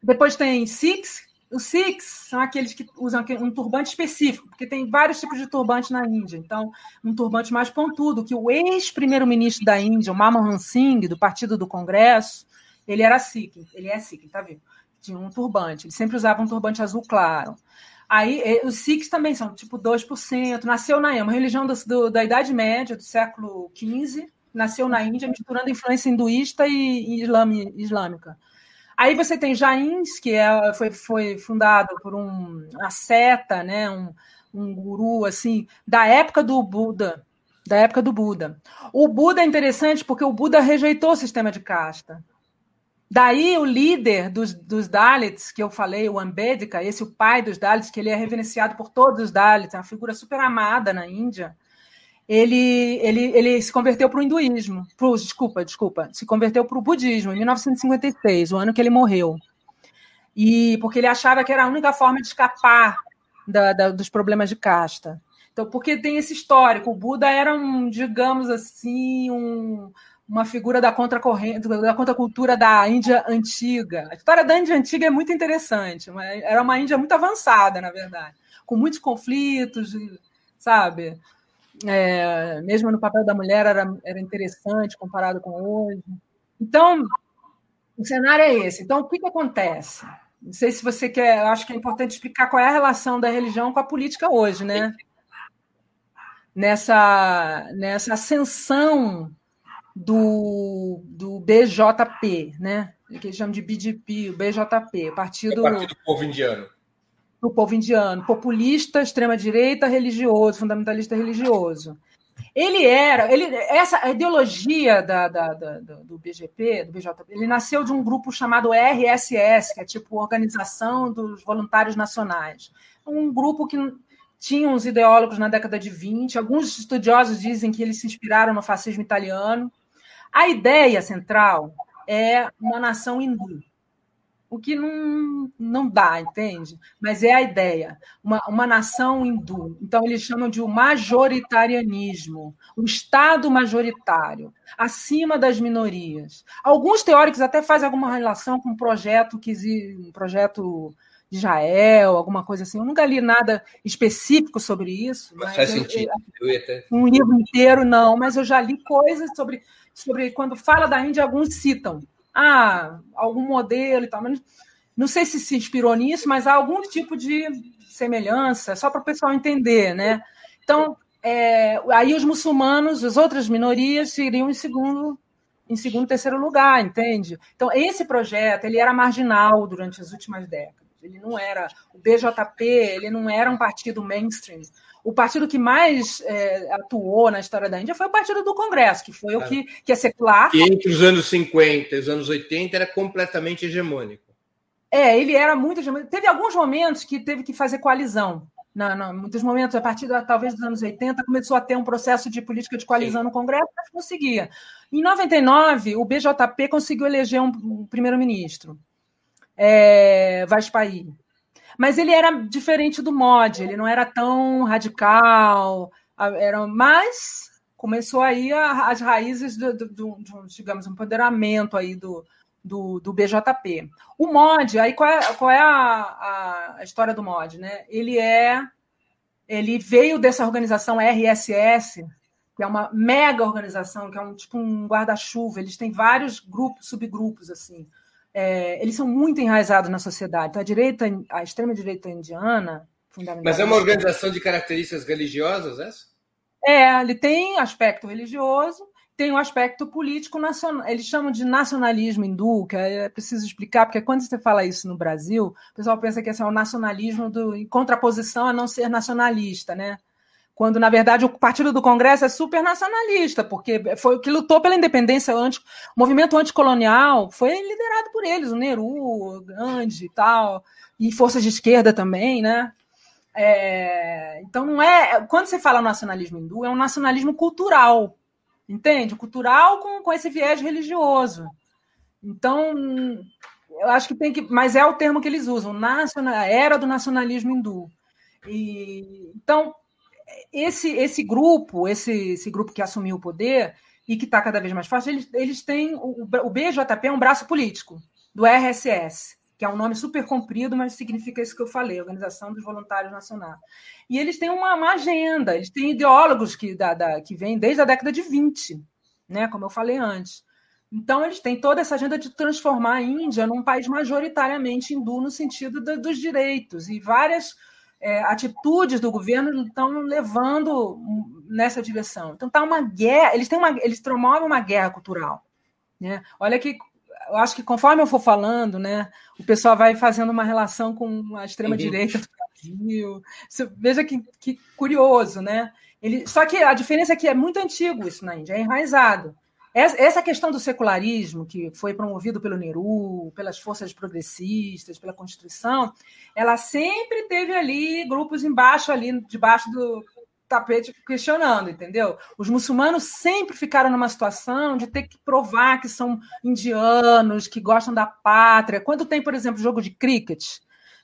Depois tem Sikhs. Os Sikhs são aqueles que usam um turbante específico, porque tem vários tipos de turbante na Índia. Então, um turbante mais pontudo, que o ex-primeiro-ministro da Índia, o Manmohan Singh, do Partido do Congresso, ele era Sikh, ele é Sikh, tá vendo? Tinha um turbante, ele sempre usava um turbante azul claro. Aí eh, os Sikhs também são tipo 2%. Nasceu na uma religião do, do, da Idade Média, do século XV, nasceu na Índia, misturando influência hinduísta e, e islâmica. Aí você tem Jains, que é, foi, foi fundado por um, uma seta, né, um, um guru assim, da época do Buda, da época do Buda. O Buda é interessante porque o Buda rejeitou o sistema de casta. Daí o líder dos, dos, Dalits, que eu falei, o Ambedkar, esse o pai dos Dalits, que ele é reverenciado por todos os Dalits, é uma figura super amada na Índia. Ele, ele, ele se converteu para o hinduísmo, pro, desculpa, desculpa, se converteu para o budismo em 1956, o ano que ele morreu. E porque ele achava que era a única forma de escapar da, da, dos problemas de casta. Então, porque tem esse histórico, o Buda era um, digamos assim, um, uma figura da contracorrente, da contracultura da Índia antiga. A história da Índia antiga é muito interessante, era uma Índia muito avançada, na verdade, com muitos conflitos, sabe? É, mesmo no papel da mulher era, era interessante comparado com hoje. Então, o cenário é esse. Então, o que, que acontece? Não sei se você quer, acho que é importante explicar qual é a relação da religião com a política hoje, né? Nessa, nessa ascensão do, do BJP, né? que eles chamam de BJP, o BJP, Partido,
é Partido do Povo Indiano.
Do povo indiano, populista, extrema-direita, religioso, fundamentalista religioso. Ele era, ele, essa ideologia da, da, da, do BGP, do BJP, ele nasceu de um grupo chamado RSS, que é tipo Organização dos Voluntários Nacionais. Um grupo que tinha uns ideólogos na década de 20, alguns estudiosos dizem que eles se inspiraram no fascismo italiano, a ideia central é uma nação hindu, o que não, não dá, entende? Mas é a ideia, uma, uma nação hindu. Então, eles chamam de o majoritarianismo, o Estado majoritário, acima das minorias. Alguns teóricos até fazem alguma relação com um projeto que um projeto de Israel, alguma coisa assim. Eu nunca li nada específico sobre isso.
Mas faz eu, sentido.
Eu, eu, um livro inteiro, não, mas eu já li coisas sobre sobre quando fala da Índia, alguns citam ah, algum modelo e tal, mas não sei se se inspirou nisso, mas há algum tipo de semelhança, só para o pessoal entender, né? Então, é, aí os muçulmanos, as outras minorias, seriam em segundo, em segundo, terceiro lugar, entende? Então, esse projeto, ele era marginal durante as últimas décadas. Ele não era o BJP, ele não era um partido mainstream o partido que mais é, atuou na história da Índia foi o Partido do Congresso, que foi o que, que é secular.
E entre os anos 50 e os anos 80 era completamente hegemônico.
É, ele era muito hegemônico. Teve alguns momentos que teve que fazer coalizão. Não, não, muitos momentos, a partir da, talvez dos anos 80, começou a ter um processo de política de coalizão Sim. no Congresso, mas conseguia. Em 99, o BJP conseguiu eleger um, um primeiro-ministro, é, Vajpayee. Mas ele era diferente do mod, ele não era tão radical, era mais começou aí a, as raízes do, do, do, do, digamos, empoderamento aí do, do, do, BJP. O mod, aí qual é, qual é a, a, história do mod, né? Ele é, ele veio dessa organização RSS, que é uma mega organização, que é um tipo um guarda-chuva. Eles têm vários grupos, subgrupos assim é, eles são muito enraizados na sociedade. Então, a direita, a extrema-direita indiana,
fundamentalmente. Mas é uma organização de características religiosas, essa?
É, ele tem aspecto religioso, tem o um aspecto político nacional. Eles chamam de nacionalismo hindu, que é preciso explicar, porque quando você fala isso no Brasil, o pessoal pensa que esse é o nacionalismo do, em contraposição a não ser nacionalista, né? Quando, na verdade, o Partido do Congresso é super nacionalista, porque foi o que lutou pela independência, anti, o movimento anticolonial foi liderado por eles, o Nehru, Gandhi e tal, e forças de esquerda também, né? É, então não é. Quando você fala nacionalismo hindu, é um nacionalismo cultural, entende? Cultural com, com esse viés religioso. Então, eu acho que tem que. Mas é o termo que eles usam, nacional, a era do nacionalismo hindu. E, então, esse, esse grupo, esse, esse grupo que assumiu o poder e que está cada vez mais forte, eles, eles têm. O, o BJP é um braço político do RSS que é um nome super comprido, mas significa isso que eu falei, Organização dos Voluntários Nacionais. E eles têm uma, uma agenda, eles têm ideólogos que, da, da, que vêm desde a década de 20, né, como eu falei antes. Então, eles têm toda essa agenda de transformar a Índia num país majoritariamente hindu no sentido dos direitos, e várias é, atitudes do governo estão levando nessa direção. Então, está uma guerra, eles, têm uma, eles promovem uma guerra cultural. Né? Olha que eu acho que conforme eu for falando, né, o pessoal vai fazendo uma relação com a extrema-direita do Brasil. Você, veja que, que curioso, né? Ele, só que a diferença é que é muito antigo isso na Índia, é enraizado. Essa questão do secularismo, que foi promovido pelo Nehru, pelas forças progressistas, pela Constituição, ela sempre teve ali grupos embaixo, ali debaixo do, tapete questionando, entendeu? Os muçulmanos sempre ficaram numa situação de ter que provar que são indianos, que gostam da pátria. Quando tem, por exemplo, jogo de cricket,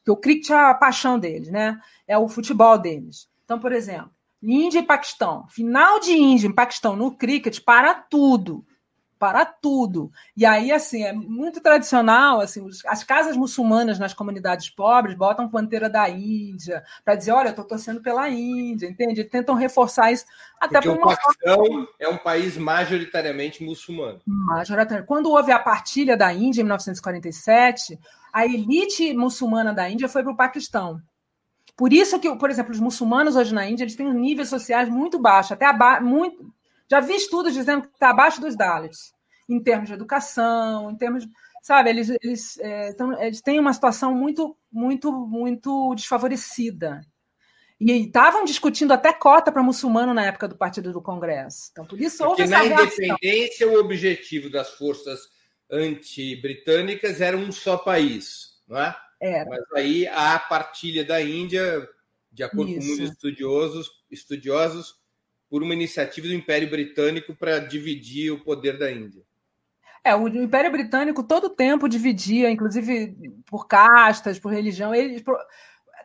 que o cricket é a paixão deles, né? É o futebol deles. Então, por exemplo, Índia e Paquistão, final de Índia e Paquistão no cricket para tudo para tudo. E aí, assim, é muito tradicional, assim, as casas muçulmanas nas comunidades pobres botam bandeira da Índia para dizer, olha, eu estou torcendo pela Índia, entende? tentam reforçar isso
até Porque por uma o Paquistão é um país majoritariamente muçulmano.
Majoritariamente. Quando houve a partilha da Índia em 1947, a elite muçulmana da Índia foi para o Paquistão. Por isso que, por exemplo, os muçulmanos hoje na Índia eles têm níveis sociais muito baixos, até muito já vi estudos dizendo que está abaixo dos Dalits, em termos de educação, em termos. Sabe, eles, eles, é, então, eles têm uma situação muito, muito, muito desfavorecida. E estavam discutindo até cota para muçulmano na época do Partido do Congresso. Então, por isso
houve Porque essa na independência, o objetivo das forças anti-britânicas era um só país, não é?
Era.
Mas aí a partilha da Índia, de acordo isso. com muitos estudiosos, estudiosos por uma iniciativa do Império Britânico para dividir o poder da Índia.
É, o Império Britânico todo o tempo dividia, inclusive por castas, por religião. Eles,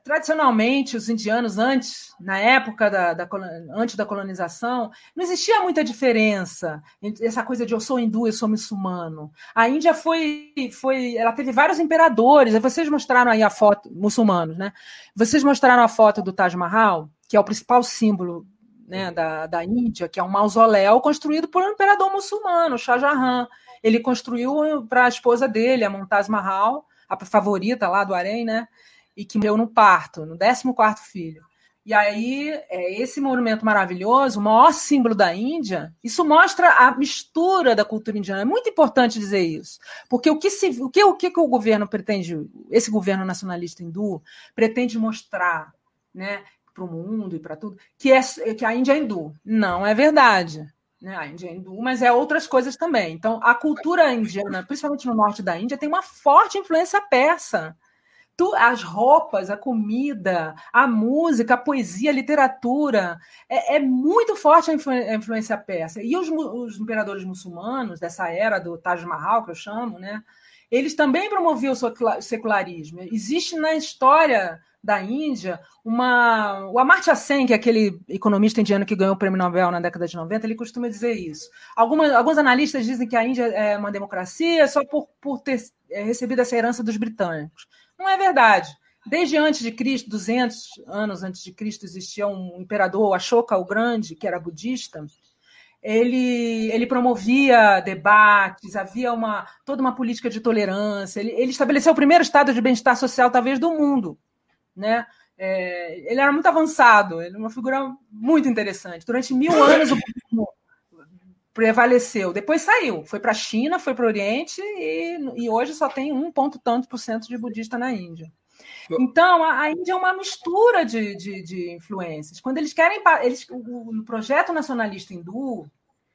tradicionalmente, os indianos, antes, na época da, da, antes da colonização, não existia muita diferença entre essa coisa de eu sou hindu, eu sou muçulmano. A Índia foi, foi, ela teve vários imperadores. Vocês mostraram aí a foto, muçulmanos, né? Vocês mostraram a foto do Taj Mahal, que é o principal símbolo né, da, da Índia, que é um mausoléu construído por um imperador muçulmano, Shah Jahan. Ele construiu para a esposa dele, a Montaz Mahal, a favorita lá do Harém, né? E que morreu no parto, no 14 filho. E aí, é, esse monumento maravilhoso, o maior símbolo da Índia, isso mostra a mistura da cultura indiana. É muito importante dizer isso. Porque o que, se, o que, o que o governo pretende, esse governo nacionalista hindu, pretende mostrar né, para o mundo e para tudo, que, é, que a Índia é hindu. Não é verdade. Né? A Índia é hindu, mas é outras coisas também. Então, a cultura indiana, principalmente no norte da Índia, tem uma forte influência persa. Tu, as roupas, a comida, a música, a poesia, a literatura, é, é muito forte a, influ, a, influência persa. E os, os imperadores muçulmanos dessa era do Taj Mahal, que eu chamo, né? eles também promoviam o secularismo. Existe na história da Índia, uma, o Amartya Sen, que é aquele economista indiano que ganhou o prêmio Nobel na década de 90, ele costuma dizer isso. Algumas, alguns analistas dizem que a Índia é uma democracia só por, por ter é, recebido essa herança dos britânicos. Não é verdade. Desde antes de Cristo, 200 anos antes de Cristo, existia um imperador, Ashoka o Grande, que era budista, ele, ele promovia debates, havia uma, toda uma política de tolerância, ele, ele estabeleceu o primeiro estado de bem-estar social, talvez, do mundo né? É, ele era muito avançado, ele era uma figura muito interessante. Durante mil anos, o prevaleceu. Depois saiu, foi para a China, foi para o Oriente e, e hoje só tem um ponto tanto por cento de budista na Índia. Então, a, a Índia é uma mistura de, de, de influências. Quando eles querem. Eles, o, o projeto nacionalista hindu,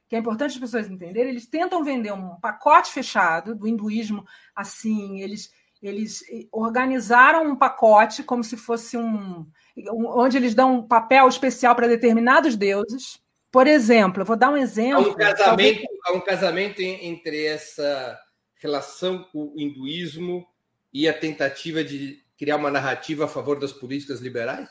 que é importante as pessoas entenderem, eles tentam vender um pacote fechado do hinduísmo assim, eles, eles organizaram um pacote como se fosse um. onde eles dão um papel especial para determinados deuses. Por exemplo, eu vou dar um exemplo.
Há um casamento, há um casamento entre essa relação com o hinduísmo e a tentativa de criar uma narrativa a favor das políticas liberais?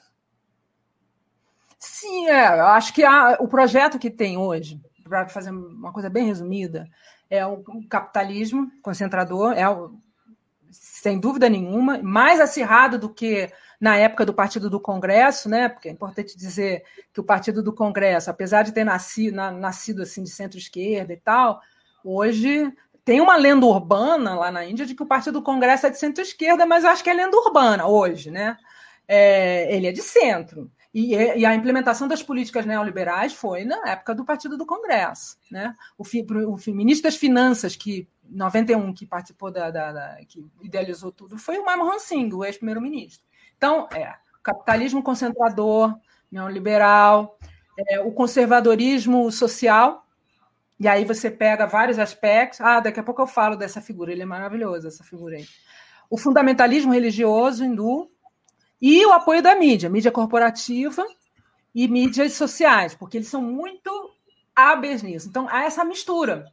Sim, é. Eu acho que há, o projeto que tem hoje, para fazer uma coisa bem resumida, é o capitalismo concentrador, é o, sem dúvida nenhuma, mais acirrado do que na época do Partido do Congresso, né? Porque é importante dizer que o Partido do Congresso, apesar de ter nascido, nascido assim de centro-esquerda e tal, hoje tem uma lenda urbana lá na Índia de que o Partido do Congresso é de centro-esquerda, mas eu acho que é lenda urbana hoje, né? É, ele é de centro. E, e, a implementação das políticas neoliberais foi na época do Partido do Congresso. Né? O, o ministro das Finanças, que 91, que participou da, da, da que idealizou tudo, foi o Manmohan Singh, o ex-primeiro-ministro. Então, é, capitalismo concentrador, neoliberal, é, o conservadorismo social, e aí você pega vários aspectos. Ah, daqui a pouco eu falo dessa figura, ele é maravilhoso, essa figura aí. O fundamentalismo religioso hindu e o apoio da mídia, mídia corporativa e mídias sociais, porque eles são muito hábeis nisso. Então, há essa mistura.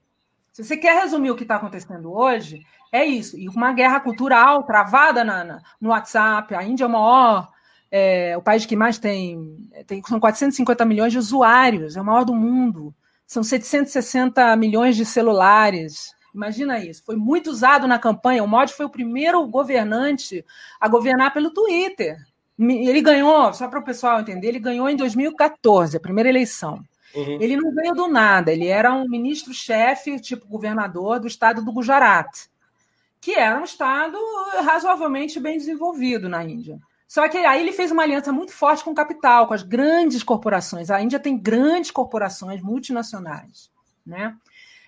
Se você quer resumir o que está acontecendo hoje, é isso. E uma guerra cultural travada na, na, no WhatsApp. A Índia é o maior, é, o país que mais tem, tem. São 450 milhões de usuários, é o maior do mundo. São 760 milhões de celulares. Imagina isso. Foi muito usado na campanha. O Modi foi o primeiro governante a governar pelo Twitter. Ele ganhou, só para o pessoal entender, ele ganhou em 2014, a primeira eleição. Uhum. Ele não veio do nada, ele era um ministro-chefe, tipo governador do estado do Gujarat, que era um estado razoavelmente bem desenvolvido na Índia. Só que aí ele fez uma aliança muito forte com o capital, com as grandes corporações. A Índia tem grandes corporações multinacionais, né?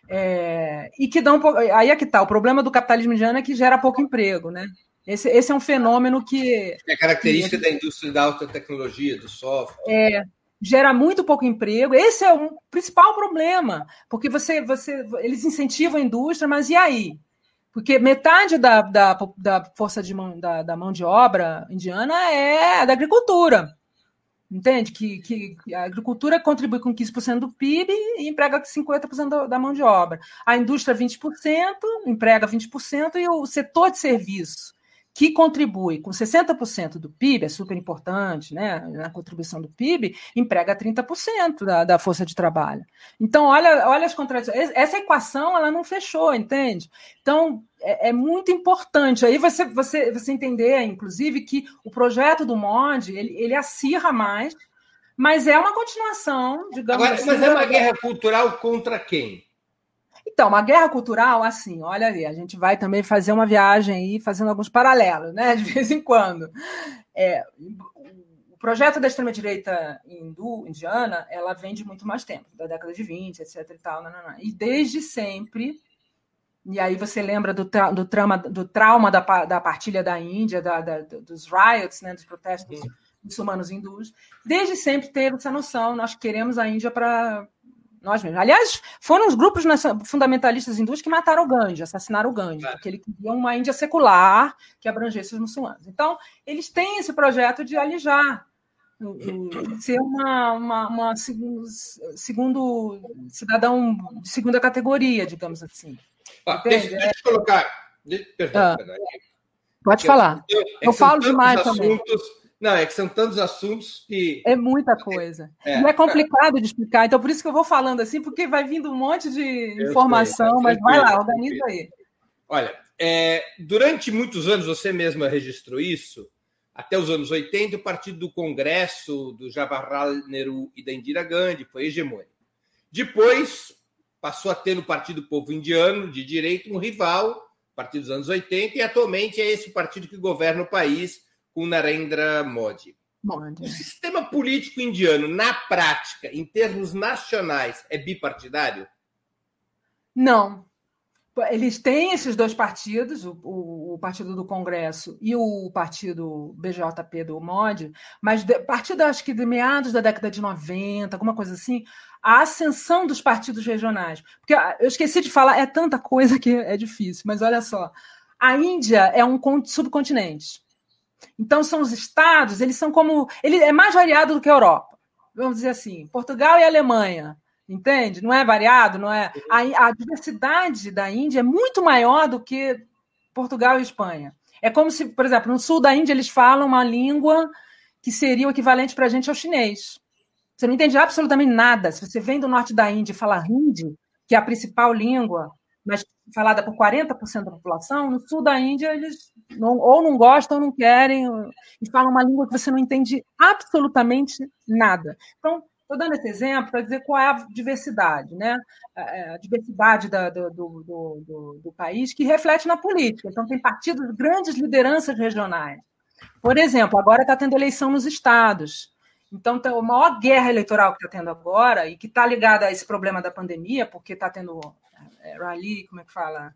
É, e que dão aí é que está o problema do capitalismo indiano é que gera pouco emprego, né? Esse, esse é um fenômeno que
é característica que, da indústria da alta tecnologia, do software.
É, gera muito pouco emprego. Esse é o principal problema, porque você, você, eles incentivam a indústria, mas e aí? Porque metade da, da, da força de mão, da, da, mão de obra indiana é da agricultura. Entende? Que, que a agricultura contribui com 15% do PIB e emprega 50% da, da mão de obra. A indústria, 20%, emprega 20%, e o setor de serviço que contribui com 60% do PIB, é super importante, né? Na contribuição do PIB, emprega 30% da, da força de trabalho. Então, olha, olha as contradições. Essa equação ela não fechou, entende? Então, é, é, muito importante. Aí você, você, você entender, inclusive, que o projeto do MOD ele, ele acirra mais, mas é uma continuação, digamos
Agora,
assim.
Mas é uma guerra cultural contra quem?
Então, uma guerra cultural, assim, olha ali, a gente vai também fazer uma viagem aí, fazendo alguns paralelos, né, de vez em quando. É, o projeto da extrema-direita hindu, indiana, ela vem de muito mais tempo, da década de 20, etc e tal, não, não, não. e desde sempre, e aí você lembra do, tra do, trama, do trauma da, da partilha da Índia, da, da, dos riots, né, dos protestos muçulmanos hindus, desde sempre teve essa noção, nós queremos a Índia para nós mesmos. Aliás, foram os grupos fundamentalistas hindus que mataram o Gandhi, assassinaram o Gandhi, claro. porque ele queria uma Índia secular que abrangesse os muçulmanos. Então, eles têm esse projeto de alijar, ser uma, uma, uma segundo cidadão de segunda categoria, digamos assim.
Ah, deixa, deixa, eu colocar. Perdão, ah, perdão.
Pode falar. Eu, eu falo demais assuntos, também
não, é que são tantos assuntos que.
É muita coisa. É. E é complicado de explicar. Então, por isso que eu vou falando assim, porque vai vindo um monte de informação, sei, mas vai lá, organiza aí.
Olha, é, durante muitos anos, você mesma registrou isso, até os anos 80, o Partido do Congresso, do Jawaharlal Nehru e da Indira Gandhi foi hegemônico. Depois, passou a ter no Partido Povo Indiano, de direita, um rival, Partido dos anos 80, e atualmente é esse partido que governa o país com Narendra Modi. Modi. O sistema político indiano, na prática, em termos nacionais, é bipartidário?
Não. Eles têm esses dois partidos, o, o, o Partido do Congresso e o Partido BJP do MOD, mas a partir, acho que de meados da década de 90, alguma coisa assim, a ascensão dos partidos regionais. Porque ah, eu esqueci de falar, é tanta coisa que é difícil, mas olha só. A Índia é um subcontinente. Então, são os estados, eles são como. Ele é mais variado do que a Europa. Vamos dizer assim, Portugal e Alemanha Entende? Não é variado, não é. A, a, diversidade da Índia é muito maior do que Portugal e Espanha. É como se, por exemplo, no sul da Índia eles falam uma língua que seria o equivalente para a gente ao chinês. Você não entende absolutamente nada. Se você vem do norte da Índia e fala hindi, que é a principal língua, mas falada por 40% da população, no sul da Índia eles não, ou não gostam, ou não querem, e falam uma língua que você não entende absolutamente nada. Então, Estou dando esse exemplo para dizer qual é a diversidade, né? A diversidade da, do, do, do, do, país que reflete na política. Então, tem partidos, grandes lideranças regionais. Por exemplo, agora está tendo eleição nos estados. Então, tá, a maior guerra eleitoral que está tendo agora, e que está ligada a esse problema da pandemia, porque está tendo é, rally, como é que fala?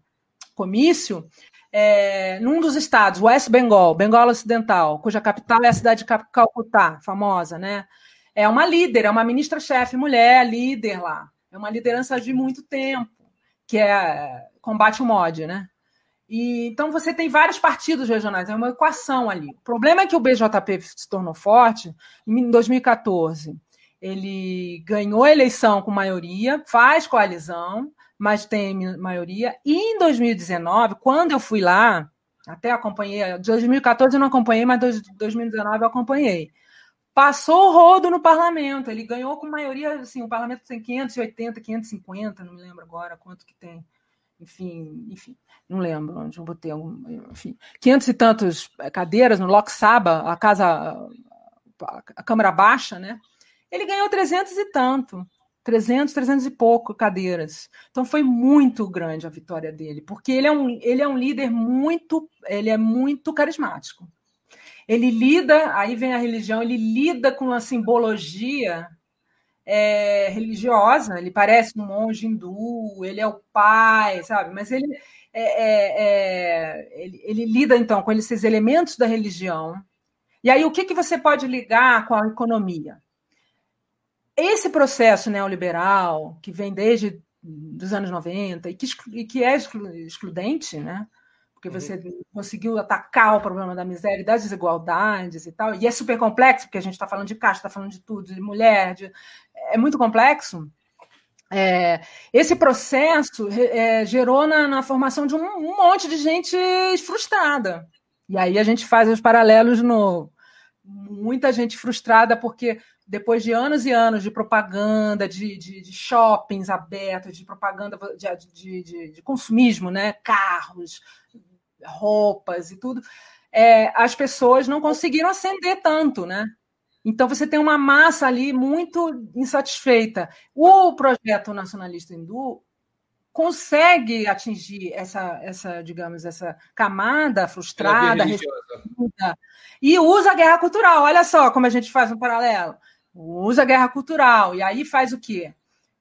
Comício, é, num dos estados, West Bengal, Bengal Ocidental, cuja capital é a cidade de Calcutá, famosa, né? é uma líder, é uma ministra-chefe mulher, líder lá. É uma liderança de muito tempo, que é combate o mod, né? E, então você tem vários partidos regionais, é uma equação ali. O problema é que o BJP se tornou forte em 2014. Ele ganhou a eleição com maioria, faz coalizão, mas tem maioria. E em 2019, quando eu fui lá, até acompanhei, 2014 eu não acompanhei, mas 2019 eu acompanhei passou o rodo no parlamento. Ele ganhou com maioria, assim, o parlamento tem 580, 550, não me lembro agora quanto que tem. Enfim, enfim, não lembro onde eu botei algum, enfim, 500 e tantos eh, cadeiras no Lok Sabha, a casa a Câmara Baixa, né? Ele ganhou 300 e tanto. 300, 300 e pouco cadeiras. Então foi muito grande a vitória dele, porque ele é um, ele é um líder muito, ele é muito carismático ele lida, aí vem a religião, ele lida com a simbologia é, religiosa, ele parece um monge hindu, ele é o pai, sabe? Mas ele, é, é, é, ele, ele, lida, então, com esses elementos da religião. E aí, o que, que você pode ligar com a economia? Esse processo neoliberal, que vem desde os anos 90 e que, e que é excludente, né? porque você uhum. conseguiu atacar o problema da miséria e das desigualdades e tal, e é super complexo, porque a gente está falando de caixa, está falando de tudo, de mulher, de... é muito complexo. É, esse processo é, gerou na, na, formação de um, um, monte de gente frustrada. E aí a gente faz os paralelos no muita gente frustrada porque depois de anos e anos de propaganda, de, de, de shoppings abertos, de propaganda de, de, de, consumismo, né? carros, roupas e tudo, é, as pessoas não conseguiram ascender tanto, né? Então você tem uma massa ali muito insatisfeita. O projeto nacionalista hindu consegue atingir essa, essa, digamos, essa camada frustrada e usa a guerra cultural. Olha só como a gente faz um paralelo. Usa guerra cultural e aí faz o quê?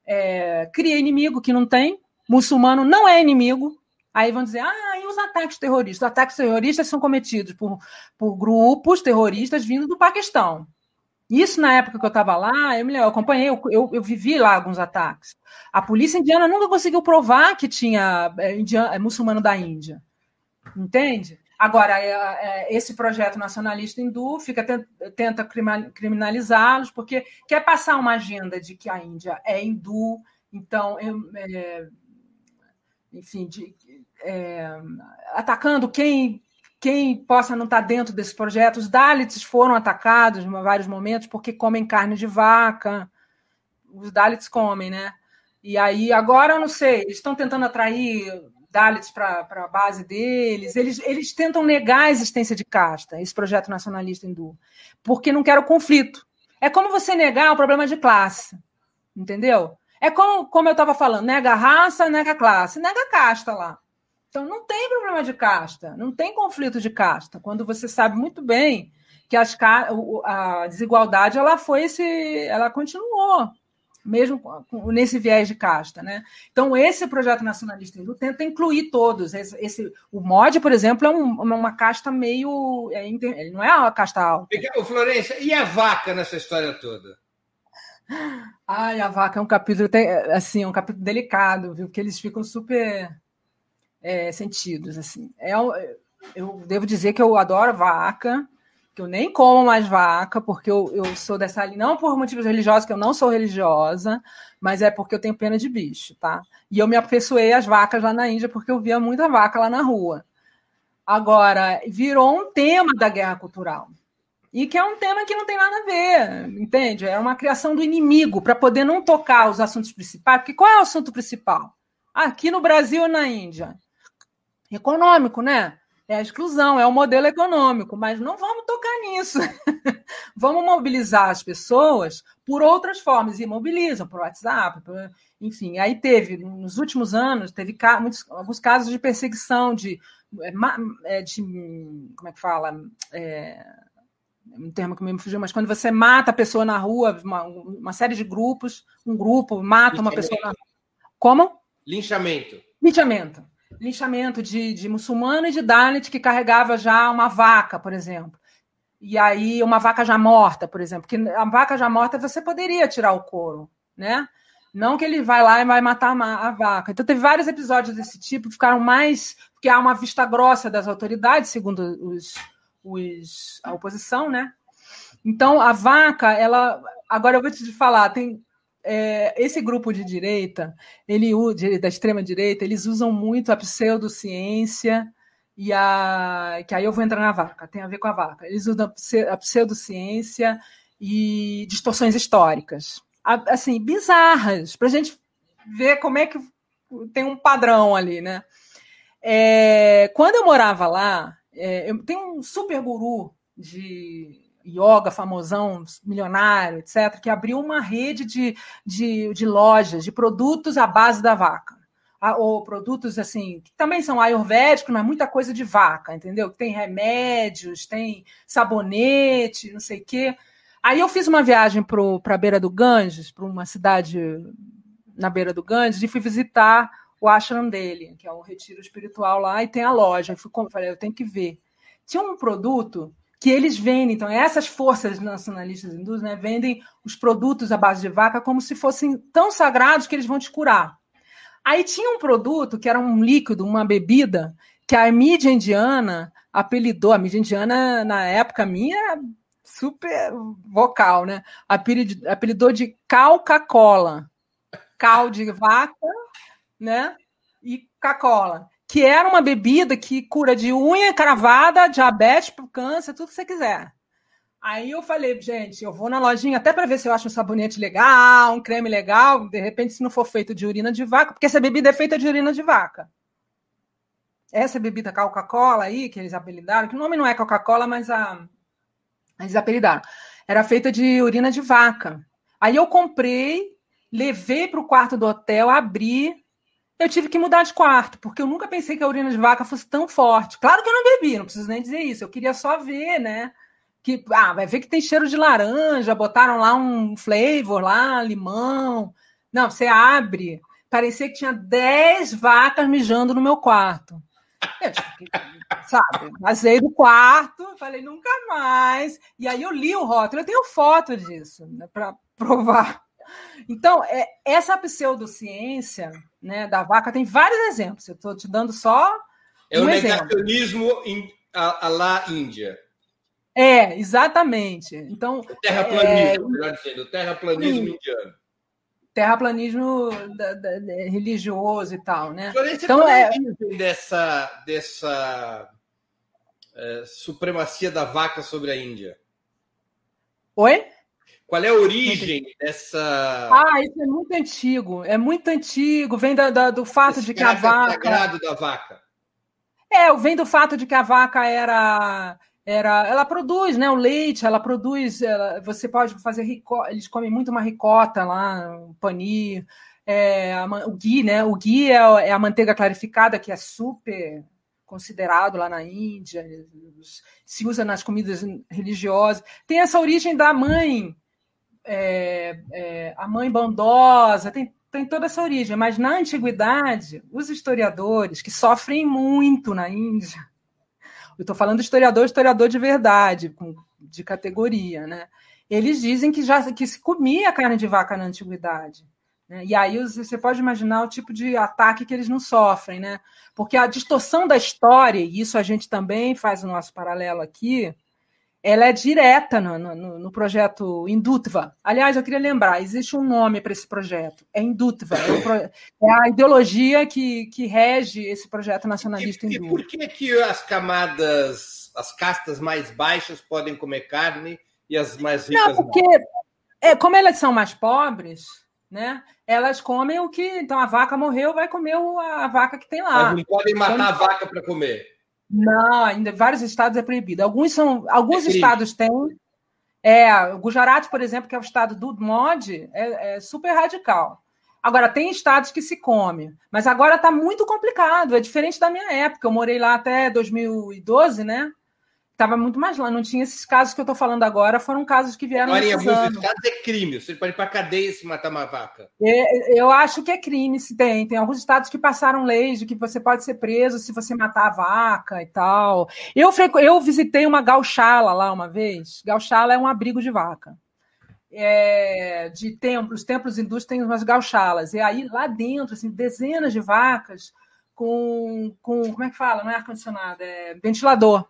É, cria inimigo que não tem. Muçulmano não é inimigo. Aí vão dizer, ah, e os ataques terroristas? Os ataques terroristas são cometidos por, por grupos terroristas vindo do Paquistão. Isso na época que eu estava lá, eu me eu acompanhei, eu, eu, eu, vivi lá alguns ataques. A polícia indiana nunca conseguiu provar que tinha é, indiano, é, muçulmano da Índia. Entende? Agora, é, é, esse projeto nacionalista hindu fica, tenta criminalizá-los, porque quer passar uma agenda de que a Índia é hindu, então, é, enfim, de, é, atacando quem quem possa não estar dentro desse projeto. Os Dalits foram atacados em vários momentos porque comem carne de vaca. Os Dalits comem, né? E aí, agora eu não sei, estão tentando atrair Dalits para a base deles. Eles, eles tentam negar a existência de casta, esse projeto nacionalista hindu, porque não quer o conflito. É como você negar o problema de classe, entendeu? É como, como eu estava falando, nega a raça, nega a classe, nega a casta lá. Então não tem problema de casta, não tem conflito de casta, quando você sabe muito bem que as, a desigualdade ela foi esse, ela continuou. Mesmo nesse viés de casta, né? Então esse projeto nacionalista hindu tenta incluir todos. Esse, esse o mod, por exemplo, é um, uma casta meio, é, ele não é uma casta alta.
O Florença, e a vaca nessa história toda?
Ai, a vaca é um capítulo assim, é um capítulo delicado, viu? Porque eles ficam super é, sentidos assim. É, eu devo dizer que eu adoro vaca que eu nem como mais vaca, porque eu, eu sou dessa linha, não por motivos religiosos, que eu não sou religiosa, mas é porque eu tenho pena de bicho, tá? E eu me afeiçoei às vacas lá na Índia, porque eu via muita vaca lá na rua. Agora, virou um tema da guerra cultural. E que é um tema que não tem nada a ver, entende? É uma criação do inimigo para poder não tocar os assuntos principais. Porque qual é o assunto principal? Aqui no Brasil ou na Índia? Econômico, né? É a exclusão, é o modelo econômico, mas não vamos tocar nisso. vamos mobilizar as pessoas por outras formas, e mobilizam por WhatsApp, por, enfim. Aí teve, nos últimos anos, teve muitos, alguns casos de perseguição, de, é, é, de como é que fala? É, um termo que me fugiu, mas quando você mata a pessoa na rua, uma, uma série de grupos, um grupo mata uma pessoa na rua. Como?
Linchamento.
Linchamento linchamento de, de muçulmano e de Dalit que carregava já uma vaca, por exemplo. E aí, uma vaca já morta, por exemplo. Que a vaca já morta você poderia tirar o couro, né? Não que ele vai lá e vai matar a vaca. Então, teve vários episódios desse tipo ficaram mais. porque há uma vista grossa das autoridades, segundo os, os, a oposição, né? Então, a vaca, ela. Agora eu vou te falar, tem é, esse grupo de direita, ele da extrema direita, eles usam muito a pseudociência e a que aí eu vou entrar na vaca, tem a ver com a vaca. Eles usam a pseudociência e distorções históricas, assim bizarras, para a gente ver como é que tem um padrão ali, né? É, quando eu morava lá, é, eu tenho um super guru de yoga famosão, milionário, etc., que abriu uma rede de, de, de lojas, de produtos à base da vaca. Ou produtos assim, que também são ayurvédicos, mas muita coisa de vaca, entendeu? Tem remédios, tem sabonete, não sei o quê. Aí eu fiz uma viagem para a beira do Ganges, para uma cidade na beira do Ganges, e fui visitar o ashram dele, que é um retiro espiritual lá, e tem a loja. Eu fui, falei, eu tenho que ver. Tinha um produto que eles vendem. Então, essas forças nacionalistas hindus né, vendem os produtos à base de vaca como se fossem tão sagrados que eles vão te curar. Aí tinha um produto que era um líquido, uma bebida, que a mídia indiana apelidou, a mídia indiana, na época minha, super vocal, né? Apelidou de Coca-Cola. Cal de vaca, né? E Coca-Cola que era uma bebida que cura de unha cravada, diabetes, câncer, tudo que você quiser. Aí eu falei, gente, eu vou na lojinha até para ver se eu acho um sabonete legal, um creme legal, de repente se não for feito de urina de vaca, porque essa bebida é feita de urina de vaca. Essa bebida Coca-Cola aí, que eles apelidaram, que o nome não é Coca-Cola, mas a... eles apelidaram, era feita de urina de vaca. Aí eu comprei, levei para o quarto do hotel, abri, eu tive que mudar de quarto, porque eu nunca pensei que a urina de vaca fosse tão forte. Claro que eu não bebi, não preciso nem dizer isso. Eu queria só ver, né? Que, ah, vai ver que tem cheiro de laranja, botaram lá um flavor lá, limão. Não, você abre, parecia que tinha 10 vacas mijando no meu quarto. Eu, sabe, vazei do quarto, falei, nunca mais. E aí eu li o rótulo, eu tenho foto disso, né, para provar. Então, é, essa pseudociência né, da vaca tem vários exemplos. Eu estou te dando só.
É um o negacionismo em, a, a lá Índia.
É, exatamente. Então,
o terraplanismo, é, melhor dizendo, o terraplanismo sim, indiano.
Terraplanismo da, da, religioso e tal, né?
Florência, então, é dessa, dessa é, supremacia da vaca sobre a Índia.
Oi?
Qual é a origem dessa.
Ah, isso é muito antigo. É muito antigo. Vem da, da, do fato Esse de que a vaca.
sagrado da vaca.
É, vem do fato de que a vaca era. Era, ela produz, né? O leite, ela produz. Ela, você pode fazer ricota. Eles comem muito uma ricota lá, um panir. É, o ghee, né? O ghee é, é a manteiga clarificada que é super considerado lá na Índia, se usa nas comidas religiosas. Tem essa origem da mãe é, é, a mãe bondosa, tem, tem toda essa origem. Mas na antiguidade, os historiadores que sofrem muito na Índia, eu estou falando historiador, historiador de verdade, de categoria, né? Eles dizem que já que se comia carne de vaca na antiguidade. Né? E aí você pode imaginar o tipo de ataque que eles não sofrem, né? Porque a distorção da história, e isso a gente também faz o nosso paralelo aqui, ela é direta no, no, no, projeto Indutva. Aliás, eu queria lembrar, existe um nome para esse projeto, é Indutva, é, é, a ideologia que, que rege esse projeto nacionalista
e,
hindu.
E por que, que as camadas, as castas mais baixas podem comer carne e as mais ricas
não? Porque, não? É, como elas são mais pobres, né? Elas comem o que. Então a vaca morreu, vai comer a vaca que tem lá.
Mas não podem matar então, a vaca para comer.
Não, ainda vários estados é proibido. Alguns são, alguns é estados têm. É, o Gujarat, por exemplo, que é o estado do mod, é, é super radical. Agora, tem estados que se come, mas agora está muito complicado, é diferente da minha época. Eu morei lá até 2012, né? Estava muito mais lá. Não tinha esses casos que eu estou falando agora, foram casos que vieram.
Agora, em alguns anos. casos é crime. Você pode ir para a cadeia se matar uma vaca.
É, eu acho que é crime, se tem. Tem alguns estados que passaram leis de que você pode ser preso se você matar a vaca e tal. Eu, eu visitei uma gauchala lá uma vez. Gauchala é um abrigo de vaca. É, de templos, templos hindus têm umas gauchalas. E aí, lá dentro, assim, dezenas de vacas com, com como é que fala? Não é ar-condicionado, é ventilador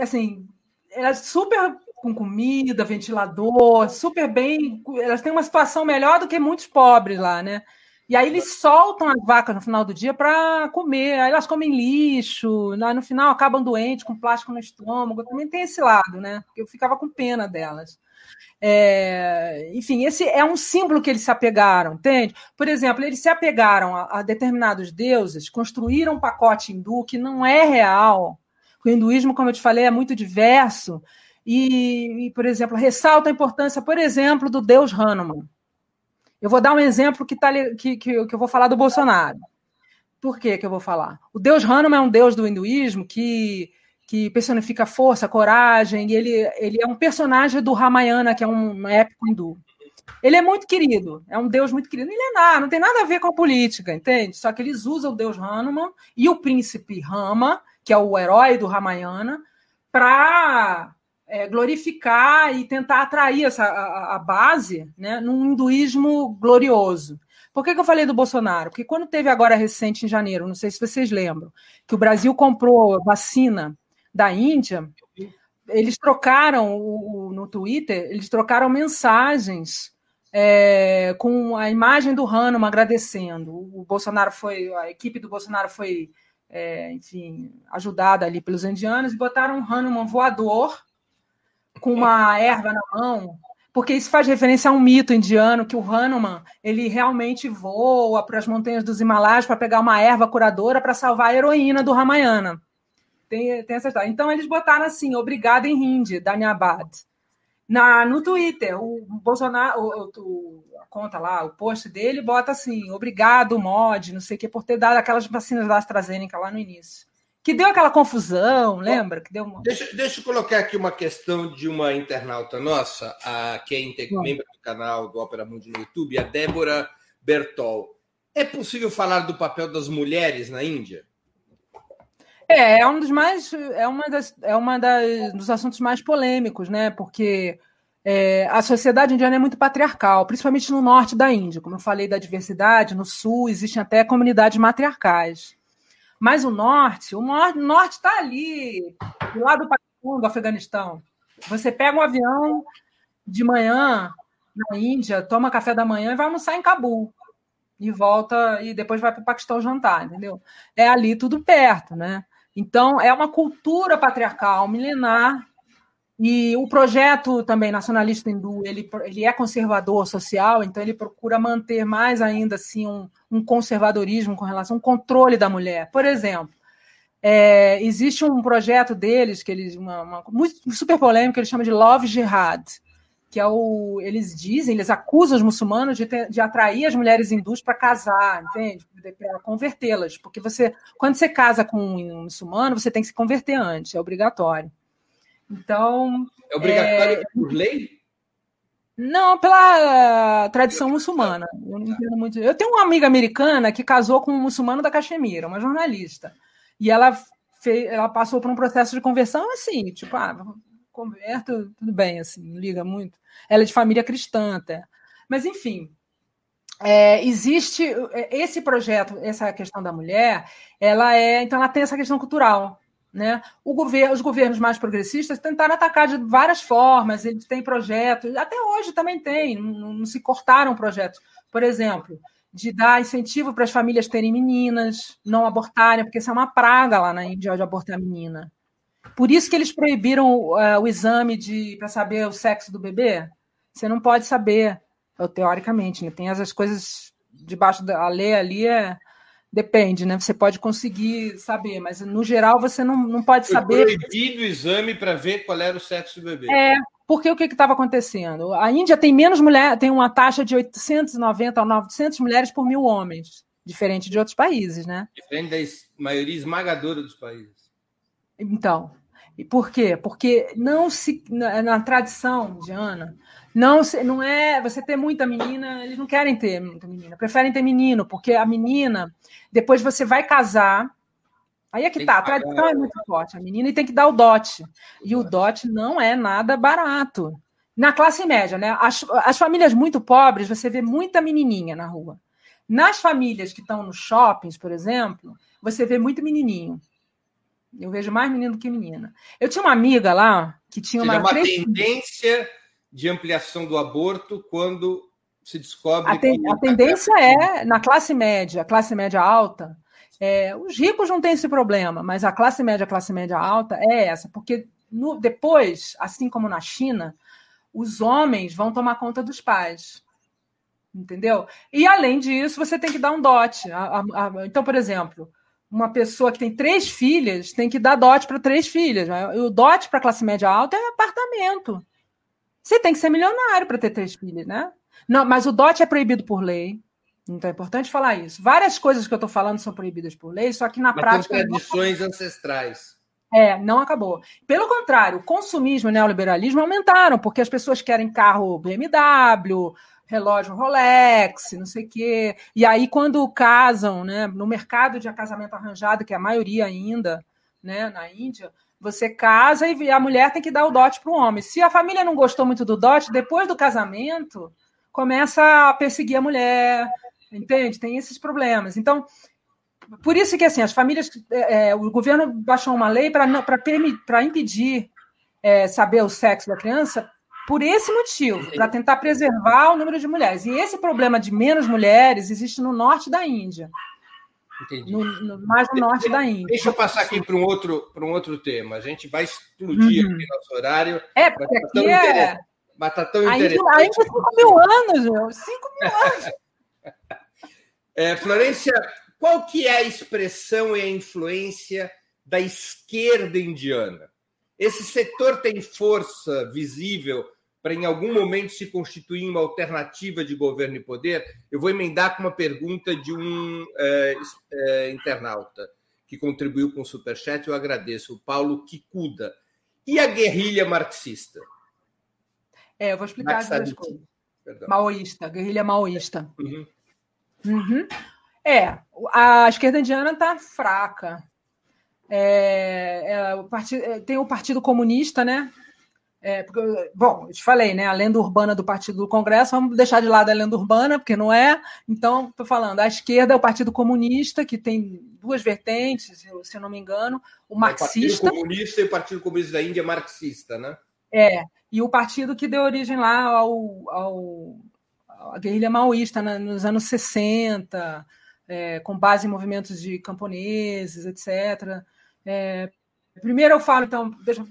assim, elas super com comida, ventilador, super bem. Elas têm uma situação melhor do que muitos pobres lá, né? E aí eles soltam as vacas no final do dia para comer. Aí elas comem lixo, no final acabam doentes com plástico no estômago. Também tem esse lado, né? Eu ficava com pena delas. É, enfim, esse é um símbolo que eles se apegaram, entende? Por exemplo, eles se apegaram a, a determinados deuses, construíram um pacote hindu que não é real, o hinduísmo, como eu te falei, é muito diverso e, e, por exemplo, ressalta a importância, por exemplo, do deus Hanuman. Eu vou dar um exemplo que, tá, que, que, que eu vou falar do Bolsonaro. Por que, que eu vou falar? O deus Hanuman é um deus do hinduísmo que, que personifica força, coragem, e ele, ele é um personagem do Ramayana, que é um épico hindu. Ele é muito querido, é um deus muito querido. Ele é nada, não tem nada a ver com a política, entende? Só que eles usam o deus Hanuman e o príncipe Rama que é o herói do Ramayana, para é, glorificar e tentar atrair essa, a, a, base né, num hinduísmo glorioso. Por que, que eu falei do Bolsonaro? Porque quando teve agora recente, em janeiro, não sei se vocês lembram, que o Brasil comprou vacina da Índia, eles trocaram o, no Twitter, eles trocaram mensagens é, com a imagem do Hanuman agradecendo. O Bolsonaro foi, a equipe do Bolsonaro foi é, enfim, ajudada ali pelos indianos, botaram um Hanuman voador com uma erva na mão, porque isso faz referência a um mito indiano que o Hanuman ele realmente voa para as montanhas dos Himalaias para pegar uma erva curadora para salvar a heroína do Ramayana. Tem, tem essa história. Então eles botaram assim, obrigado em hindi, Danyabad. Na, no Twitter, o Bolsonaro, o, o, a conta lá, o post dele bota assim: obrigado, mod, não sei o que, por ter dado aquelas vacinas da AstraZeneca lá no início. Que deu aquela confusão, lembra? Que deu uma...
deixa, deixa eu colocar aqui uma questão de uma internauta nossa, a, que é membro do canal do Opera Mundi no YouTube, a Débora Bertol. É possível falar do papel das mulheres na Índia?
É, é um dos mais. É uma das, é uma das, dos assuntos mais polêmicos, né? Porque é, a sociedade indiana é muito patriarcal, principalmente no norte da Índia. Como eu falei da diversidade, no sul existem até comunidades matriarcais. Mas o norte, o norte está ali, do lado do Paquistão, do Afeganistão. Você pega um avião de manhã na Índia, toma café da manhã e vai almoçar em Cabul. E volta e depois vai para o Paquistão jantar, entendeu? É ali tudo perto, né? Então, é uma cultura patriarcal milenar. E o projeto também nacionalista hindu, ele, ele é conservador social, então ele procura manter mais ainda assim um, um conservadorismo com relação ao controle da mulher. Por exemplo, é, existe um projeto deles, que eles, uma, uma, muito super polêmico, que eles chamam de Love Jihad, que é o. Eles dizem, eles acusam os muçulmanos de, ter, de atrair as mulheres hindus para casar, entende? Para convertê-las. Porque você, quando você casa com um muçulmano, você tem que se converter antes, é obrigatório. Então.
É obrigatório é, por lei?
Não, pela tradição muçulmana. Eu não entendo muito. Eu tenho uma amiga americana que casou com um muçulmano da Caxemira, uma jornalista. E ela, fez, ela passou por um processo de conversão assim, tipo, ah, converto, tudo bem, assim, não liga muito. Ela é de família cristã até. Mas, enfim, é, existe é, esse projeto, essa questão da mulher, ela é, então ela tem essa questão cultural. Né? Governo, os governos mais progressistas tentaram atacar de várias formas, eles têm projetos, até hoje também tem, não, não se cortaram projetos. Por exemplo, de dar incentivo para as famílias terem meninas, não abortarem, porque isso é uma praga lá na Índia de abortar menina. Por isso que eles proibiram uh, o exame de para saber o sexo do bebê. Você não pode saber, teoricamente, né? tem essas coisas debaixo da lei ali é Depende, né? Você pode conseguir saber, mas no geral você não, não pode Foi saber.
proibido o exame para ver qual era o sexo do bebê.
É, porque o que estava acontecendo? A Índia tem menos mulher, tem uma taxa de 890 a 900 mulheres por mil homens, diferente de outros países, né?
Diferente da maioria esmagadora dos países.
Então, e por quê? Porque não se na, na tradição indiana não, não é você ter muita menina, eles não querem ter muita menina, preferem ter menino, porque a menina, depois você vai casar. Aí é que tem tá, a tradição é muito forte. A menina tem que dar o dote. E o dote não é nada barato. Na classe média, né? As, as famílias muito pobres, você vê muita menininha na rua. Nas famílias que estão nos shoppings, por exemplo, você vê muito menininho. Eu vejo mais menino do que menina. Eu tinha uma amiga lá que tinha uma,
uma tendência de ampliação do aborto quando se descobre.
A, ten, a tendência é, na classe média, classe média alta, é, os ricos não têm esse problema, mas a classe média, a classe média alta é essa, porque no, depois, assim como na China, os homens vão tomar conta dos pais. Entendeu? E além disso, você tem que dar um dote. A, a, então, por exemplo, uma pessoa que tem três filhas tem que dar dote para três filhas. Né? O dote para a classe média alta é apartamento. Você tem que ser milionário para ter três filhos, né? Não, mas o dote é proibido por lei. Então é importante falar isso. Várias coisas que eu estou falando são proibidas por lei, só que na mas prática.
Tradições ancestrais.
É, não acabou. Pelo contrário, o consumismo e o neoliberalismo aumentaram, porque as pessoas querem carro BMW, relógio Rolex, não sei o quê. E aí, quando casam, né, no mercado de casamento arranjado, que é a maioria ainda né, na Índia, você casa e a mulher tem que dar o dote para o homem. Se a família não gostou muito do dote, depois do casamento, começa a perseguir a mulher, entende? Tem esses problemas. Então, por isso que assim, as famílias, é, é o governo baixou uma lei para impedir é, saber o sexo da criança por esse motivo, para tentar preservar o número de mulheres. E esse problema de menos mulheres existe no norte da Índia. Entendi. No, no, mais no norte da Índia.
Deixa eu passar aqui para um, outro, um outro tema. A gente vai explodir uhum. aqui nosso horário.
É, porque aqui é.
Mas tá tão interessante.
Ainda 5 mil anos, meu. 5 mil anos.
é, Florência, qual que é a expressão e a influência da esquerda indiana? Esse setor tem força visível para em algum momento se constituir uma alternativa de governo e poder? Eu vou emendar com uma pergunta de um é, é, internauta que contribuiu com o Superchat, eu agradeço, o Paulo Kikuda. E a guerrilha marxista?
É, eu vou explicar as duas coisas. Perdão. Maoísta, guerrilha maoísta. Uhum. Uhum. É, a esquerda indiana está fraca. É, é, o partido, é, tem o Partido Comunista, né? É, porque, bom, eu te falei, né? A lenda urbana do Partido do Congresso, vamos deixar de lado a lenda urbana, porque não é. Então, estou falando, a esquerda é o Partido Comunista, que tem duas vertentes, se eu não me engano, o marxista.
O Partido Comunista e o Partido Comunista da Índia é marxista, né?
É, e o partido que deu origem lá ao, ao à guerrilha maoísta né, nos anos 60, é, com base em movimentos de camponeses, etc. É, primeiro eu falo, então, deixa,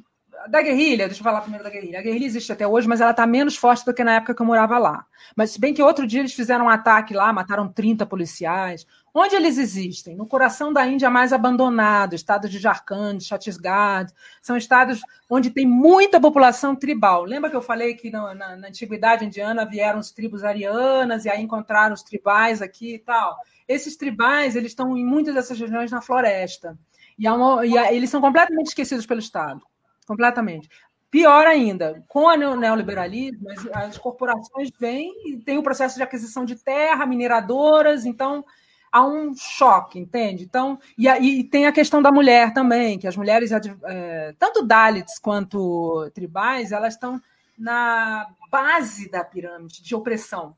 da guerrilha, deixa eu falar primeiro da guerrilha. A guerrilha existe até hoje, mas ela está menos forte do que na época que eu morava lá. Mas se bem que outro dia eles fizeram um ataque lá, mataram 30 policiais. Onde eles existem? No coração da Índia mais abandonado, estados de Jharkhand, Chhattisgarh, são estados onde tem muita população tribal. Lembra que eu falei que na, na, na antiguidade indiana vieram os tribos arianas e aí encontraram os tribais aqui e tal? Esses tribais, eles estão em muitas dessas regiões na floresta. E, uma, e eles são completamente esquecidos pelo Estado completamente. Pior ainda, com o neoliberalismo, as, as corporações vêm e tem o processo de aquisição de terra, mineradoras, então há um choque, entende? Então, e, e tem a questão da mulher também, que as mulheres, é, tanto Dalits quanto tribais, elas estão na base da pirâmide de opressão.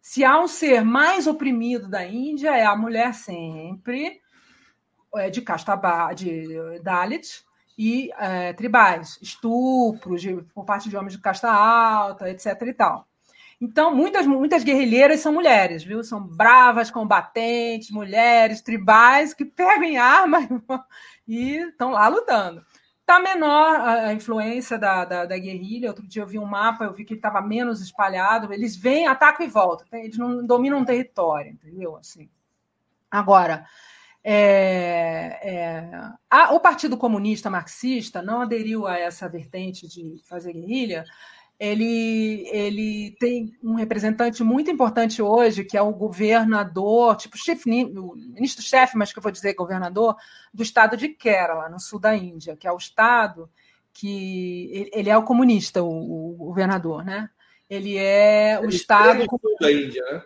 Se há um ser mais oprimido da Índia, é a mulher sempre, é, de casta de Dalit, e é, tribais, estupros de, por parte de homens de casta alta, etc. e tal. Então, muitas, muitas guerrilheiras são mulheres, viu? São bravas, combatentes, mulheres, tribais, que pegam armas e estão lá lutando. Está menor a influência da, da, da, guerrilha. Outro dia eu vi um mapa, eu vi que estava menos espalhado. Eles vêm, atacam e voltam. Eles não dominam um território, entendeu? Assim. Agora, é, é, a, o Partido Comunista Marxista não aderiu a essa vertente de fazer guerrilha. Ele, ele tem um representante muito importante hoje, que é o governador, tipo chefe, o ministro-chefe, mas que eu vou dizer governador, do estado de Kerala, no sul da Índia, que é o estado que. Ele é o comunista, o, o governador, né? Ele é o ele estado.
É no sul da Índia, né?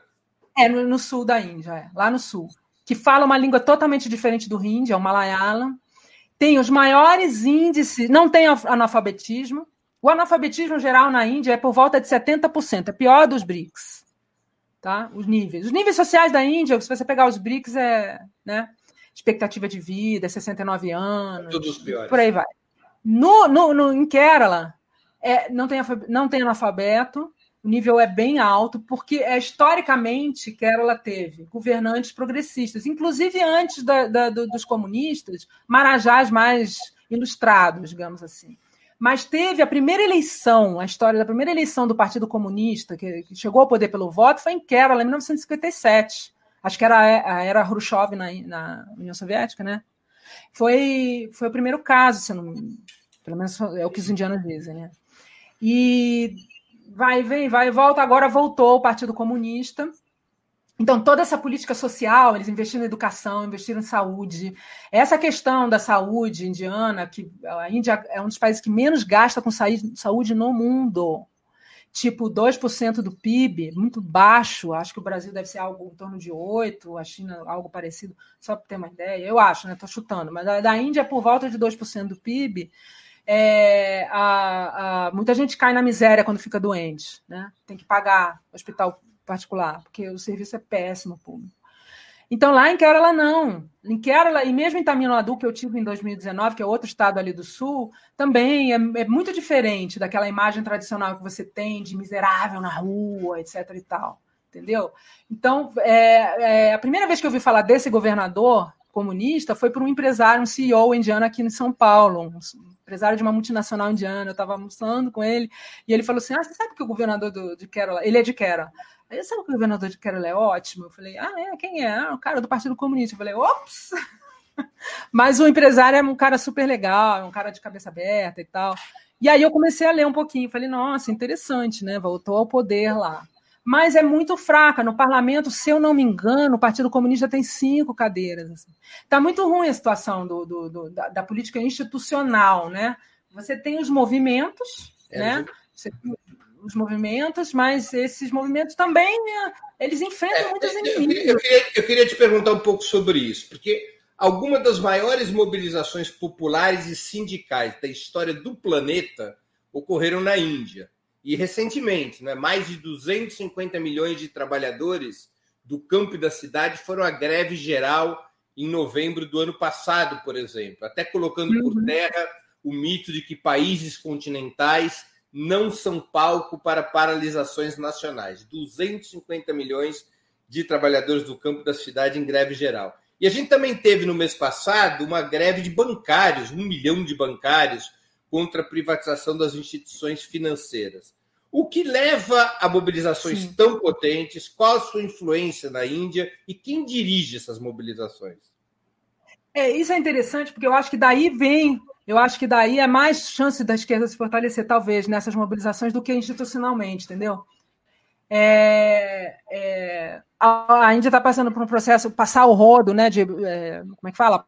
É, no, no sul da Índia, é, lá no sul que fala uma língua totalmente diferente do hindi, é o Malayalam. Tem os maiores índices, não tem analfabetismo. O analfabetismo geral na Índia é por volta de 70%, é pior dos BRICS. Tá? Os níveis. Os níveis sociais da Índia, se você pegar os BRICS, é né, expectativa de vida, 69 anos.
Todos os piores.
Por aí vai. No, no, no, em Kerala, é, não, tem, não tem analfabeto, o nível é bem alto, porque é, historicamente Kerala teve governantes progressistas, inclusive antes da, da, dos comunistas, marajás mais ilustrados, digamos assim. Mas teve a primeira eleição, a história da primeira eleição do Partido Comunista, que, que chegou ao poder pelo voto, foi em Kerala, em 1957. Acho que era a era Khrushchev na, na União Soviética, né? Foi, foi o primeiro caso, se não, pelo menos é o que os indianos dizem, né? E vai, vem, vai, volta. Agora voltou o Partido Comunista. Então, toda essa política social, eles investiram em educação, investiram em saúde. Essa questão da saúde indiana, que a Índia é um dos países que menos gasta com saúde no mundo. Tipo, 2% do PIB, muito baixo. Acho que o Brasil deve ser algo em torno de 8%, a China algo parecido, só para ter uma ideia. Eu acho, né? Estou chutando. Mas da Índia, por volta de 2% do PIB, é, a, a, muita gente cai na miséria quando fica doente, né? Tem que pagar hospital particular, porque o serviço é péssimo público. Então, lá em Kerala, não. Em Kerala, e mesmo em Tamil Nadu, que eu tive em 2019, que é outro estado ali do sul, também é, é, muito diferente daquela imagem tradicional que você tem de miserável na rua, etc. e tal. Entendeu? Então, é, é, a primeira vez que eu ouvi falar desse governador comunista foi por um empresário, um CEO indiano aqui em São Paulo, um empresário de uma multinacional indiana. Eu estava almoçando com ele e ele falou assim: Ah, você sabe que o governador do, de Kerala, ele é de Kerala. Aí, sabe que o governador de Kerala é ótimo? Eu falei: Ah, é? Quem é? Ah, o cara do Partido Comunista. Eu falei: Ops! Mas o empresário é um cara super legal, é um cara de cabeça aberta e tal. E aí eu comecei a ler um pouquinho, falei, nossa, interessante, né? Voltou ao poder lá mas é muito fraca. No parlamento, se eu não me engano, o Partido Comunista tem cinco cadeiras. Está assim. Muito ruim a situação do, do, do da, da, política institucional, né? Você tem os movimentos, é, né? Você os movimentos, mas esses movimentos também né, eles enfrentam é, muitos inimigos.
Eu queria, eu queria te perguntar um pouco sobre isso, porque algumas das maiores mobilizações populares e sindicais da história do planeta ocorreram na Índia. E recentemente, né, mais de 250 milhões de trabalhadores do campo e da cidade foram à greve geral em novembro do ano passado, por exemplo, até colocando uhum. por terra o mito de que países continentais não são palco para paralisações nacionais. 250 milhões de trabalhadores do campo da cidade em greve geral. E a gente também teve no mês passado uma greve de bancários, um milhão de bancários, contra a privatização das instituições financeiras. O que leva a mobilizações Sim. tão potentes? Qual a sua influência na Índia e quem dirige essas mobilizações?
É, isso é interessante, porque eu acho que daí vem, eu acho que daí é mais chance da esquerda se fortalecer, talvez, nessas mobilizações do que institucionalmente, entendeu? É, é, a, Índia está passando por um processo, passar o rodo, né? De, é, como é que fala?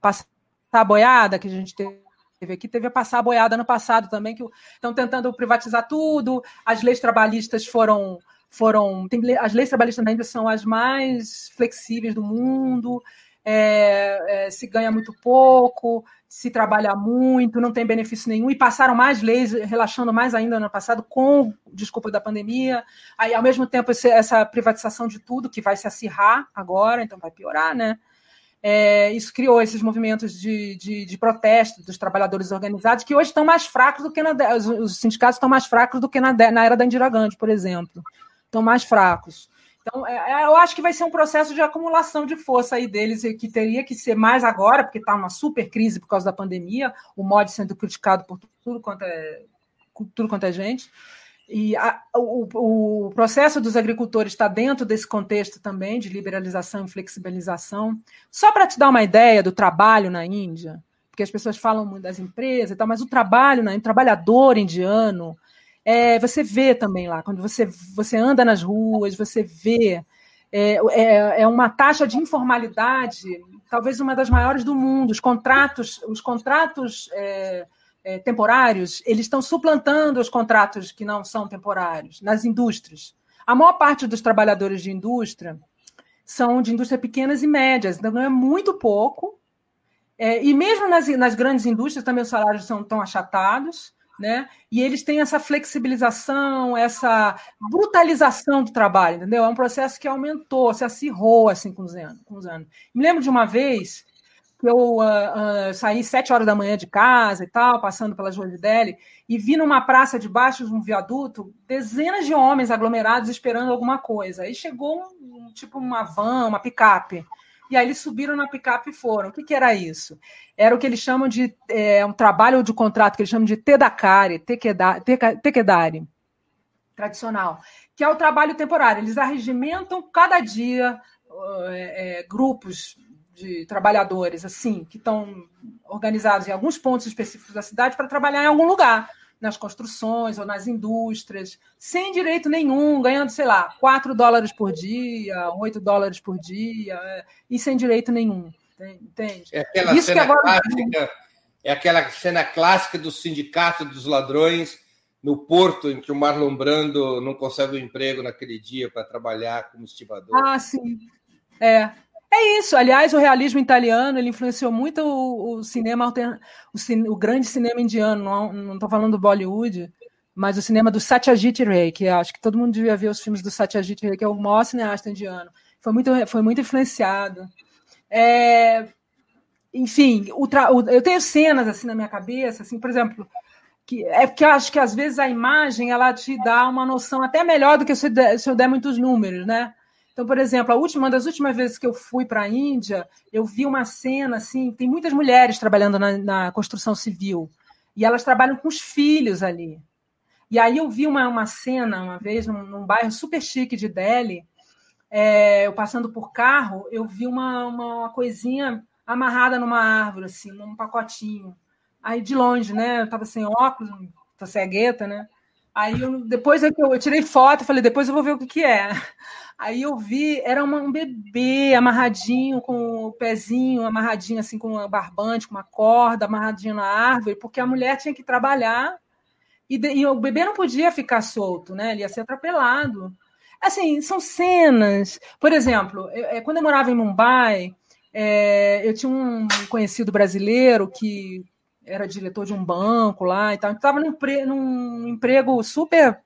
Passar a boiada que a gente teve teve aqui, teve a passar a boiada no passado também, que estão tentando privatizar tudo, as leis trabalhistas foram. foram tem, as leis trabalhistas ainda são as mais flexíveis do mundo, é, é, se ganha muito pouco, se trabalha muito, não tem benefício nenhum, e passaram mais leis, relaxando mais ainda no passado, com desculpa da pandemia. Aí, ao mesmo tempo, esse, essa privatização de tudo, que vai se acirrar agora, então vai piorar, né? É, isso criou esses movimentos de, de, de, protesto dos trabalhadores organizados, que hoje estão mais fracos do que na. Os, os sindicatos estão mais fracos do que na, na era da Indira Gandhi, por exemplo. Estão mais fracos. Então, é, é, eu acho que vai ser um processo de acumulação de força aí deles, que teria que ser mais agora, porque está uma super crise por causa da pandemia, o mod sendo criticado por tudo quanto é, tudo quanto é gente. E a, o, o, processo dos agricultores está dentro desse contexto também de liberalização e flexibilização. Só para te dar uma ideia do trabalho na Índia, porque as pessoas falam muito das empresas e tal, mas o trabalho, né, o trabalhador indiano, é, você vê também lá, quando você, você anda nas ruas, você vê. É, é, é uma taxa de informalidade, talvez uma das maiores do mundo. Os contratos, os contratos é, é, temporários, eles estão suplantando os contratos que não são temporários nas indústrias. A maior parte dos trabalhadores de indústria são de indústria pequenas e médias, então é muito pouco. É, e mesmo nas, nas grandes indústrias também os salários são tão achatados né? E eles têm essa flexibilização, essa brutalização do trabalho, entendeu? É um processo que aumentou, se acirrou assim com os anos. Com os anos. Me lembro de uma vez eu uh, uh, saí sete horas da manhã de casa e tal, passando de Delhi, e vi numa praça debaixo de um viaduto dezenas de homens aglomerados esperando alguma coisa. Aí chegou um, tipo uma van, uma picape e aí eles subiram na picape e foram. O que, que era isso? Era o que eles chamam de é, um trabalho de contrato que eles chamam de Tedakari, Tekedari, tradicional, que é o trabalho temporário. Eles arregimentam cada dia é, é, grupos de trabalhadores assim que estão organizados em alguns pontos específicos da cidade para trabalhar em algum lugar nas construções ou nas indústrias, sem direito nenhum, ganhando, sei lá, 4 dólares por dia, 8 dólares por dia, é, e sem direito nenhum. Entende?
É aquela Isso cena agora... clássica, é aquela cena clássica do sindicato dos ladrões no porto, em que o Marlon Brando não consegue um emprego naquele dia para trabalhar como estibador.
Ah, sim. É, é isso. Aliás, o realismo italiano ele influenciou muito o, o cinema altern... o, cine... o, grande cinema indiano. Não estou falando do Bollywood, mas o cinema do Satyajit Ray, que acho que todo mundo devia ver os filmes do Satyajit Ray, que é o maior cineasta indiano. Foi muito, foi muito influenciado. É... Enfim, o tra... eu tenho cenas assim na minha cabeça, assim, por exemplo, que é porque eu acho que às vezes a imagem ela te dá uma noção até melhor do que se eu der, se eu der muitos números, né? Então, por exemplo, a última, uma das últimas vezes que eu fui para a Índia, eu vi uma cena assim, tem muitas mulheres trabalhando na, na, construção civil e elas trabalham com os filhos ali. E aí eu vi uma, uma cena uma vez num, num bairro super chique de Delhi, é, eu passando por carro, eu vi uma, uma coisinha amarrada numa árvore, assim, num pacotinho. Aí de longe, né? Eu estava sem óculos, tô cegueta, né? Aí eu, depois é eu, eu tirei foto, falei, depois eu vou ver o que, que é. Aí eu vi, era uma, um bebê amarradinho, com o pezinho amarradinho, assim, com um barbante, com uma corda amarradinho na árvore, porque a mulher tinha que trabalhar e, e o bebê não podia ficar solto, né? Ele ia ser atropelado. Assim, são cenas. Por exemplo, eu, é, quando eu morava em Mumbai, é, eu tinha um conhecido brasileiro que era diretor de um banco lá e tal. Estava num, num, emprego super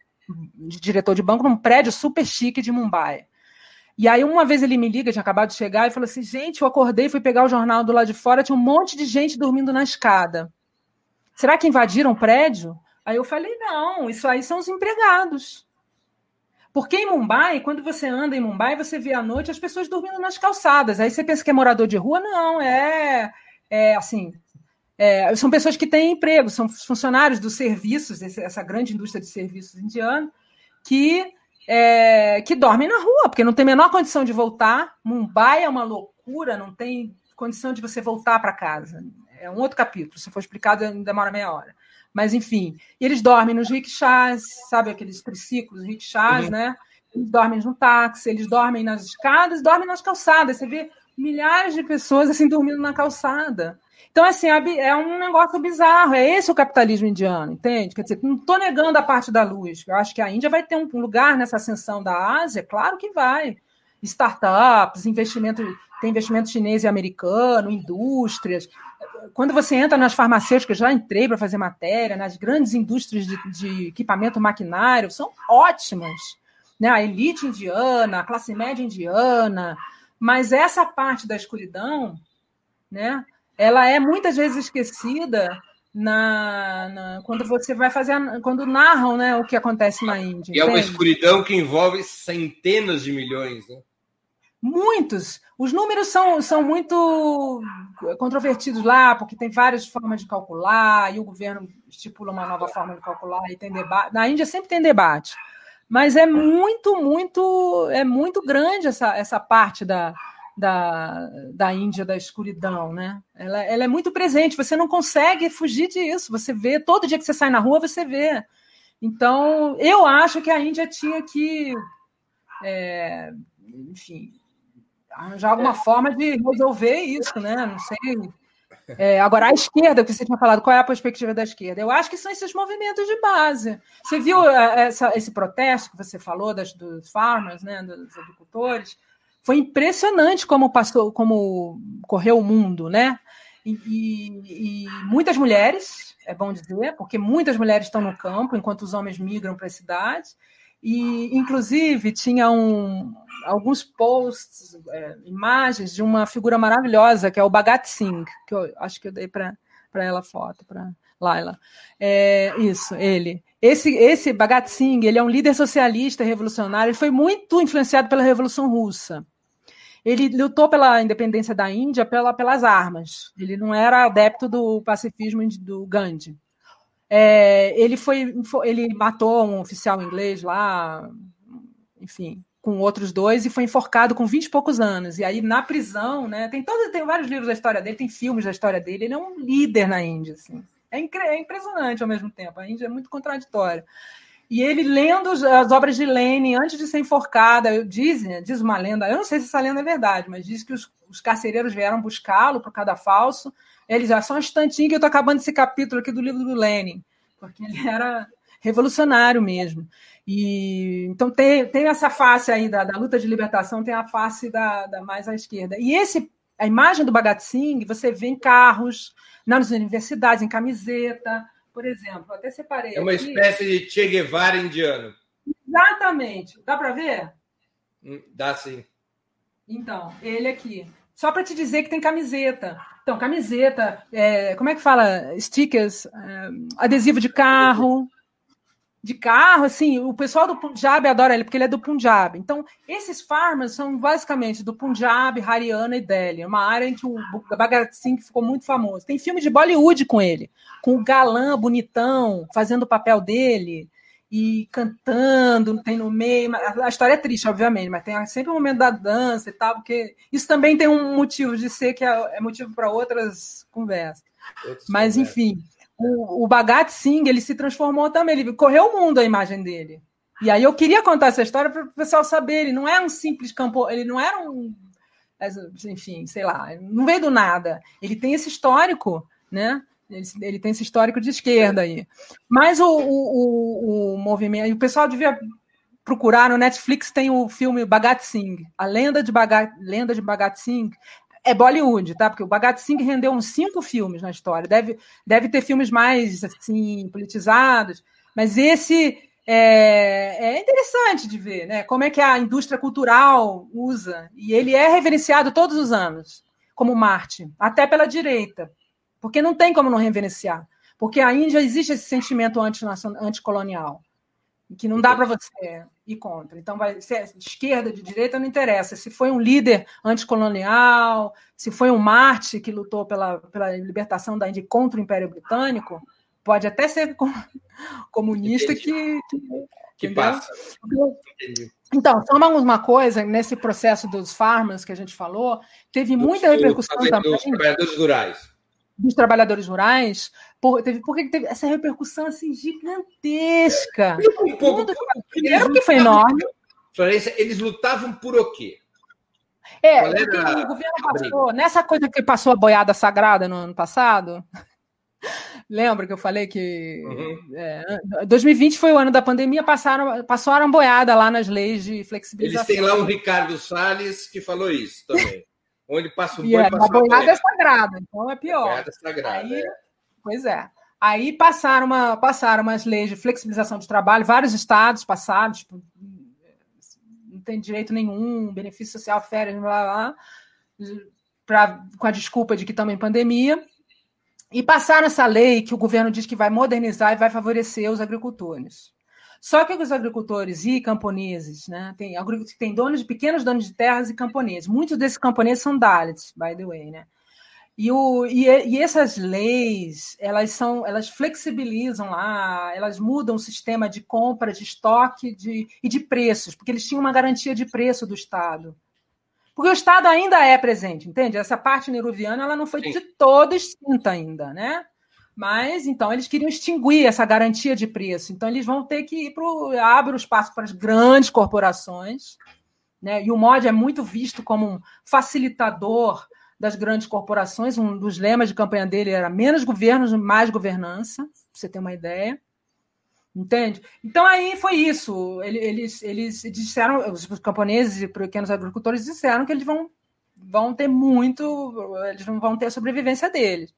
de diretor de banco num prédio super chique de Mumbai. E aí, uma vez ele me liga, tinha acabado de chegar, e falou assim: gente, eu acordei, fui pegar o jornal do lado de fora, tinha um monte de gente dormindo na escada. Será que invadiram o prédio? Aí eu falei: não, isso aí são os empregados. Porque em Mumbai, quando você anda em Mumbai, você vê à noite as pessoas dormindo nas calçadas. Aí você pensa que é morador de rua? Não, é, é assim, é, são pessoas que têm emprego, são funcionários dos serviços, essa grande indústria de serviços indiana, que, é, que dormem na rua, porque não tem a menor condição de voltar. Mumbai é uma loucura, não tem condição de você voltar para casa. É um outro capítulo, se for explicado, demora meia hora. Mas, enfim, eles dormem nos rickshaws, sabe aqueles triciclos, rickshaws, uhum. né? Eles dormem no táxi, eles dormem nas escadas, dormem nas calçadas. Você vê milhares de pessoas assim dormindo na calçada. Então, assim, é um negócio bizarro. É esse o capitalismo indiano, entende? Quer dizer, não estou negando a parte da luz. Eu acho que a Índia vai ter um lugar nessa ascensão da Ásia, claro que vai. Startups, investimento, tem investimento chinês e americano, indústrias. Quando você entra nas farmacêuticas, já entrei para fazer matéria, nas grandes indústrias de, de equipamento maquinário, são ótimas. Né? A elite indiana, a classe média indiana, mas essa parte da escuridão, né? Ela é muitas vezes esquecida na, na, quando você vai fazer, quando narram né, o que acontece na Índia.
E é uma escuridão que envolve centenas de milhões, né?
Muitos. Os números são, são muito controvertidos lá, porque tem várias formas de calcular, e o governo estipula uma nova forma de calcular, e tem debate. Na Índia sempre tem debate. Mas é muito, muito, é muito grande essa, essa parte da, da, da Índia, da escuridão, né? Ela, ela, é muito presente, você não consegue fugir disso. Você vê, todo dia que você sai na rua, você vê. Então, eu acho que a Índia tinha que, é, enfim, arranjar alguma forma de resolver isso, né? Não sei. É, agora, a esquerda, que você tinha falado, qual é a perspectiva da esquerda? Eu acho que são esses movimentos de base. Você viu é, essa, esse protesto que você falou das, dos farmers, né, dos agricultores? Foi impressionante como passou, como correu o mundo, né? E, e, e, muitas mulheres, é bom dizer, porque muitas mulheres estão no campo enquanto os homens migram para a cidade. E, inclusive, tinha um, alguns posts, é, imagens de uma figura maravilhosa, que é o Bhagat Singh, que eu acho que eu dei para ela foto, para Laila. É, isso, ele. Esse, esse Bhagat Singh, ele é um líder socialista revolucionário, ele foi muito influenciado pela Revolução Russa. Ele lutou pela independência da Índia pela, pelas armas. Ele não era adepto do pacifismo do Gandhi. É, ele foi, ele matou um oficial inglês lá, enfim, com outros dois e foi enforcado com 20 e poucos anos. E aí na prisão, né, tem todo, tem vários livros da história dele, tem filmes da história dele. Ele é um líder na Índia, assim. É, é impressionante ao mesmo tempo. A Índia é muito contraditória. E ele lendo as obras de Lenin antes de ser enforcada, diz, diz uma lenda, eu não sei se essa lenda é verdade, mas diz que os, os carcereiros vieram buscá-lo para o cadafalso. Ele já só um instantinho que eu estou acabando esse capítulo aqui do livro do Lenin, porque ele era revolucionário mesmo. E então tem, tem essa face aí da, da luta de libertação, tem a face da, da mais à esquerda. E esse a imagem do Bhagat Singh, você vê em carros, nas universidades, em camiseta, por exemplo, até separei.
É uma aqui. espécie de Che Guevara indiano.
Exatamente. Dá para ver?
Hum, dá sim.
Então, ele aqui. Só para te dizer que tem camiseta. Então, camiseta, é, como é que fala? Stickers, é, adesivo de carro, de carro, assim, o pessoal do Punjab adora ele, porque ele é do Punjab. Então, esses farmers são basicamente do Punjab, Haryana e Delhi, uma área em que o Bhagat Singh ficou muito famoso. Tem filme de Bollywood com ele, com o galã bonitão fazendo o papel dele e cantando, tem no meio. A história é triste, obviamente, mas tem sempre o um momento da dança e tal, porque isso também tem um motivo de ser que é, é motivo para outras conversas. Outros mas, conversas. enfim o, o Bhagat Singh ele se transformou também, ele correu o mundo a imagem dele. E aí eu queria contar essa história para o pessoal saber. Ele não é um simples campo, ele não era um, enfim, sei lá, não veio do nada. Ele tem esse histórico, né? Ele, ele tem esse histórico de esquerda aí. Mas o, o, o, o movimento, o pessoal devia procurar no Netflix tem o filme Bhagat Singh, a lenda de Bhagat, lenda de Bhagat Singh é Bollywood, tá? Porque o Bhagat Singh rendeu uns cinco filmes na história. Deve, deve ter filmes mais assim politizados, mas esse é, é, interessante de ver, né? Como é que a indústria cultural usa e ele é reverenciado todos os anos como Marte, até pela direita, porque não tem como não reverenciar, porque a Índia existe esse sentimento anticolonial que não dá para você ir contra. Então, vai ser de esquerda, de direita, não interessa. Se foi um líder anticolonial, se foi um Marte que lutou pela, pela libertação da Índia contra o Império Britânico, pode até ser comunista que, que,
que passa.
Então, só uma coisa, nesse processo dos farmers que a gente falou, teve muita repercussão também. Dos
trabalhadores rurais
dos trabalhadores rurais, por, teve, porque teve essa repercussão assim gigantesca. Um pouco, Primeiro que foi enorme.
Florência, eles lutavam por o quê?
É, porque o governo passou, nessa coisa que passou a boiada sagrada no ano passado, lembra que eu falei que uhum. é, 2020 foi o ano da pandemia, passaram, passaram a boiada lá nas leis de flexibilização.
Eles têm lá o Ricardo Salles que falou isso também. Onde passa o
boi, é, passa a boiada é sagrada, então é pior. Boiada
sagrada, Aí, é.
Pois é. Aí passaram, uma, passaram umas leis de flexibilização de trabalho, vários estados passaram, tipo, não tem direito nenhum, benefício social, férias, blá, blá, pra, com a desculpa de que estamos em pandemia. E passaram essa lei que o governo diz que vai modernizar e vai favorecer os agricultores. Só que os agricultores e camponeses, né? Tem, tem donos de pequenos donos de terras e camponeses. Muitos desses camponeses são Dalits, by the way, né? E, o, e, e, essas leis, elas são, elas flexibilizam lá, elas mudam o sistema de compra, de estoque de, e de preços, porque eles tinham uma garantia de preço do Estado. Porque o Estado ainda é presente, entende? Essa parte neruviana ela não foi Sim. de toda extinta ainda, né? Mas então eles queriam extinguir essa garantia de preço. Então eles vão ter que ir para abre o espaço para as grandes corporações, né? E o MOD é muito visto como um facilitador das grandes corporações. Um dos lemas de campanha dele era menos governos, mais governança, para você ter uma ideia. Entende? Então aí foi isso. Eles, eles disseram, os camponeses e pequenos agricultores disseram que eles vão, vão ter muito, eles não vão ter a sobrevivência deles.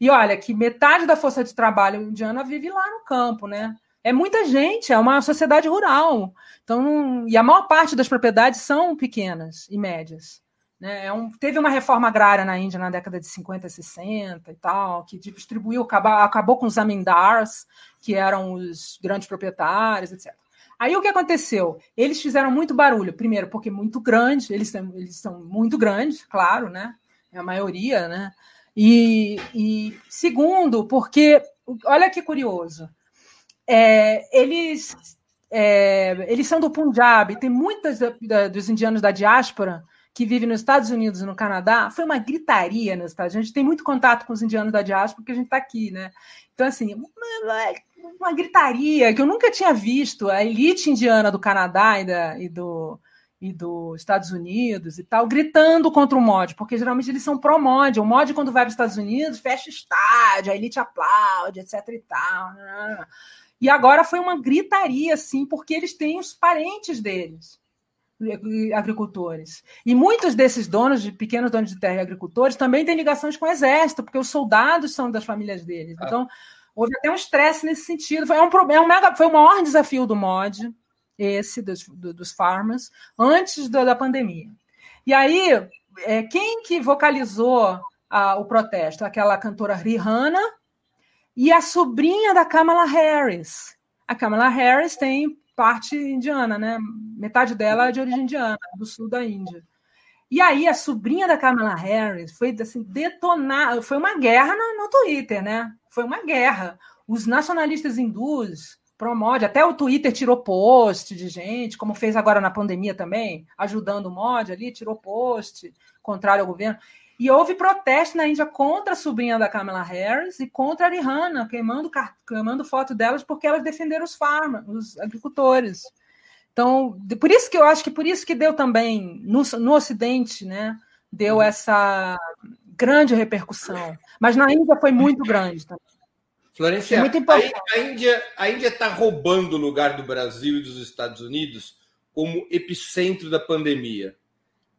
E olha, que metade da força de trabalho indiana vive lá no campo, né? É muita gente, é uma sociedade rural. Então, e a maior parte das propriedades são pequenas e médias. Né? É um, teve uma reforma agrária na Índia na década de 50, 60 e tal, que distribuiu, acabou, acabou com os zamindars, que eram os grandes proprietários, etc. Aí o que aconteceu? Eles fizeram muito barulho. Primeiro, porque muito grande, eles, eles são muito grandes, claro, né? É a maioria, né? E, e segundo, porque, olha que curioso, é, eles, é, eles são do Punjab, tem muitos dos indianos da diáspora que vive nos Estados Unidos e no Canadá, foi uma gritaria nos Estados Unidos. A gente tem muito contato com os indianos da diáspora, porque a gente está aqui, né? Então, assim, uma, uma, gritaria que eu nunca tinha visto. A elite indiana do Canadá e, da, e do, e dos Estados Unidos e tal, gritando contra o mod, porque geralmente eles são pró-mod. O mod, quando vai para os Estados Unidos, fecha estádio, a elite aplaude, etc e tal. E agora foi uma gritaria, assim, porque eles têm os parentes deles agricultores. E muitos desses donos de pequenos donos de terra e agricultores também têm ligações com o exército, porque os soldados são das famílias deles. Ah. Então, houve até um estresse nesse sentido. Foi um problema, é foi o maior desafio do mod, esse dos, dos farmers, antes da, da pandemia. E aí, é, quem que vocalizou a, o protesto? Aquela cantora Rihanna e a sobrinha da Kamala Harris. A Kamala Harris tem parte indiana, né? Metade dela é de origem indiana, do sul da Índia. E aí a sobrinha da Kamala Harris foi assim detonada, foi uma guerra no, no Twitter, né? Foi uma guerra. Os nacionalistas hindus promode, até o Twitter tirou post de gente, como fez agora na pandemia também, ajudando o mod ali, tirou post contrário ao governo. E houve protesto na Índia contra a sobrinha da Kamala Harris e contra a Rihanna, queimando, queimando foto delas porque elas defenderam os farmers, os agricultores. Então, por isso que eu acho que por isso que deu também no, no Ocidente, né? Deu uhum. essa grande repercussão. Mas na Índia foi muito grande também.
Muito importante. a Índia a Índia está roubando o lugar do Brasil e dos Estados Unidos como epicentro da pandemia.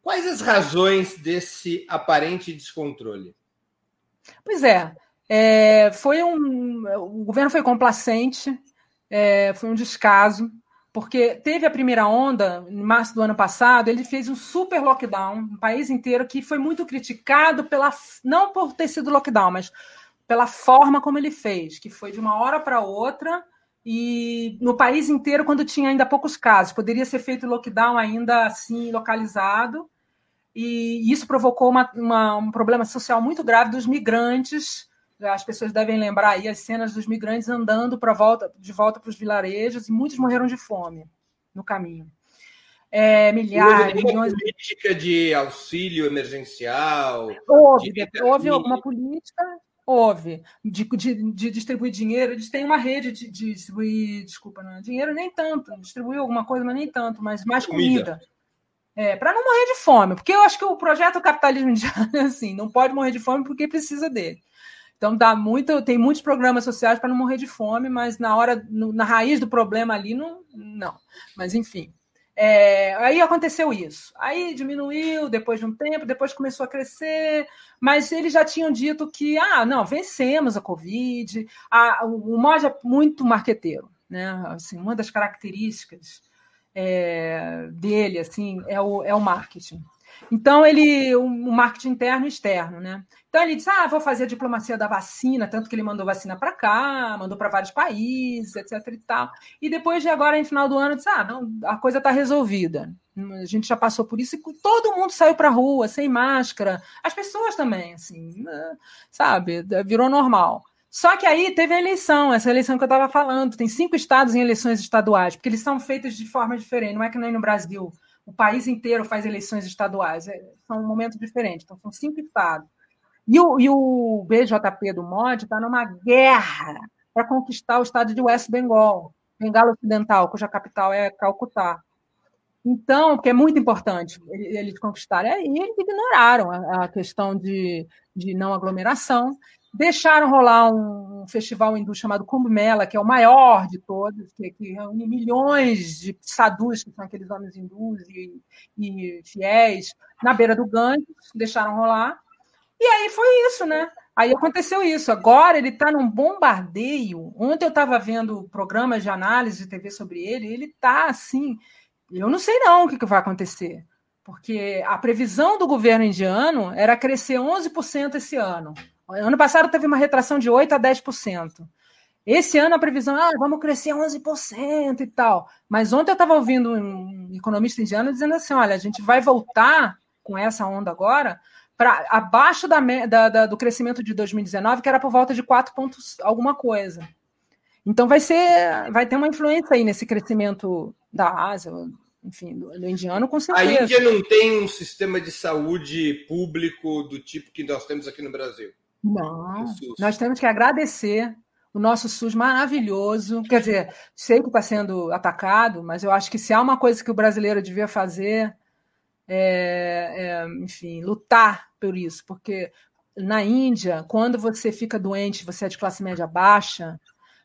Quais as razões desse aparente descontrole?
Pois é, é foi um, o governo foi complacente, é, foi um descaso, porque teve a primeira onda, em março do ano passado, ele fez um super lockdown no país inteiro, que foi muito criticado pela não por ter sido lockdown, mas pela forma como ele fez, que foi de uma hora para outra e no país inteiro quando tinha ainda poucos casos. Poderia ser feito lockdown ainda assim localizado e isso provocou uma, uma, um problema social muito grave dos migrantes. As pessoas devem lembrar aí as cenas dos migrantes andando para volta, de volta para os vilarejos, e muitos morreram de fome no caminho. É, milhares, houve milhões.
política de auxílio emergencial?
Houve, de... houve alguma política, houve, de, de, de, distribuir dinheiro. Eles têm uma rede de, de distribuir, desculpa, não, dinheiro nem tanto, distribuiu alguma coisa, mas nem tanto, mas mais comida. comida É, para não morrer de fome, porque eu acho que o projeto capitalismo indiano assim, não pode morrer de fome porque precisa dele. Então dá muito, tem muitos programas sociais para não morrer de fome, mas na hora, no, na raiz do problema ali não, não. Mas enfim, é, aí aconteceu isso. Aí diminuiu depois de um tempo, depois começou a crescer, mas eles já tinham dito que, ah, não, vencemos a Covid. A, o MOD é muito marqueteiro, né? Assim, uma das características é, dele assim é o, é o marketing. Então, ele, o marketing interno e externo, né? Então, ele disse: ah, vou fazer a diplomacia da vacina, tanto que ele mandou vacina para cá, mandou para vários países, etc. e tal. E depois de agora, em final do ano, disse: ah, não, a coisa está resolvida. A gente já passou por isso e todo mundo saiu para a rua, sem máscara. As pessoas também, assim, né? sabe? Virou normal. Só que aí teve a eleição, essa eleição que eu estava falando. Tem cinco estados em eleições estaduais, porque eles são feitos de forma diferente. Não é que nem no Brasil o país inteiro faz eleições estaduais. É, são um momentos diferentes. Então, são cinco estados. E o, e o BJP do MOD está numa guerra para conquistar o estado de West Bengal, Bengala Ocidental, cuja capital é Calcutá. Então, que é muito importante eles conquistarem. Aí eles ignoraram a, questão de, de não aglomeração Deixaram rolar um festival hindu chamado Kumbh Mela, que é o maior de todos, que, que reúne milhões de sadhus, que são aqueles homens hindus e, e fiéis, na beira do Ganges, deixaram rolar. E aí foi isso, né? Aí aconteceu isso. Agora ele está num bombardeio. Ontem eu estava vendo programas de análise de TV sobre ele, ele está assim. Eu não sei não o que, que vai acontecer. Porque a previsão do governo indiano era crescer 11% esse ano. Ano passado teve uma retração de 8% a 10%. Esse ano a previsão, ah, vamos crescer 11% e tal. Mas ontem eu estava ouvindo um economista indiano dizendo assim: olha, a gente vai voltar com essa onda agora para abaixo da, da, da, do crescimento de 2019, que era por volta de 4 pontos alguma coisa. Então vai ser, vai ter uma influência aí nesse crescimento da Ásia, enfim, do, do indiano, com certeza.
A Índia não tem um sistema de saúde público do tipo que nós temos aqui no Brasil.
Não, nós temos que agradecer o nosso SUS maravilhoso. Quer dizer, sei que está sendo atacado, mas eu acho que se há uma coisa que o brasileiro devia fazer, é, é, enfim, lutar por isso. Porque na Índia, quando você fica doente, você é de classe média baixa,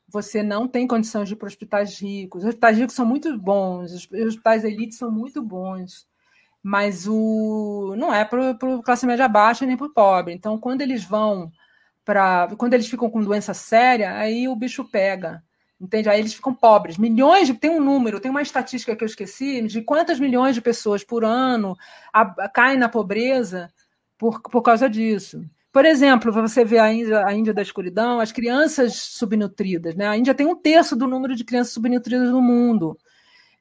você não tem condições de ir para hospitais ricos. Os hospitais ricos são muito bons, os hospitais elite são muito bons mas o não é para classe média baixa nem para o pobre. Então, quando eles vão para. Quando eles ficam com doença séria, aí o bicho pega. Entende? Aí eles ficam pobres. Milhões de. Tem um número, tem uma estatística que eu esqueci, de quantas milhões de pessoas por ano a, a, caem na pobreza por, por causa disso. Por exemplo, você vê a Índia, a Índia da escuridão, as crianças subnutridas. Né? A Índia tem um terço do número de crianças subnutridas no mundo.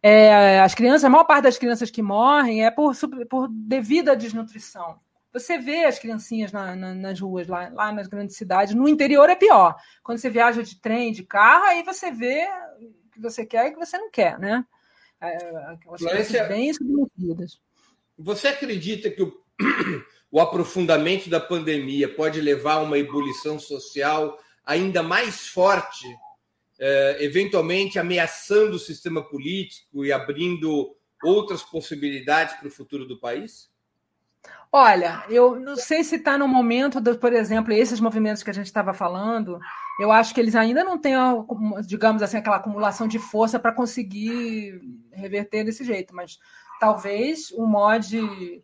É, as crianças, a maior parte das crianças que morrem é por, por devida desnutrição. Você vê as criancinhas na, na, nas ruas, lá, lá nas grandes cidades. No interior é pior. Quando você viaja de trem, de carro, aí você vê o que você quer e o que você não quer, né?
É, aquelas Florência, bem submetidas. Você acredita que o, o aprofundamento da pandemia pode levar a uma ebulição social ainda mais forte eventualmente ameaçando o sistema político e abrindo outras possibilidades para o futuro do país?
Olha, eu não sei se está no momento, do, por exemplo, esses movimentos que a gente estava falando, eu acho que eles ainda não têm, digamos assim, aquela acumulação de força para conseguir reverter desse jeito, mas talvez o MOD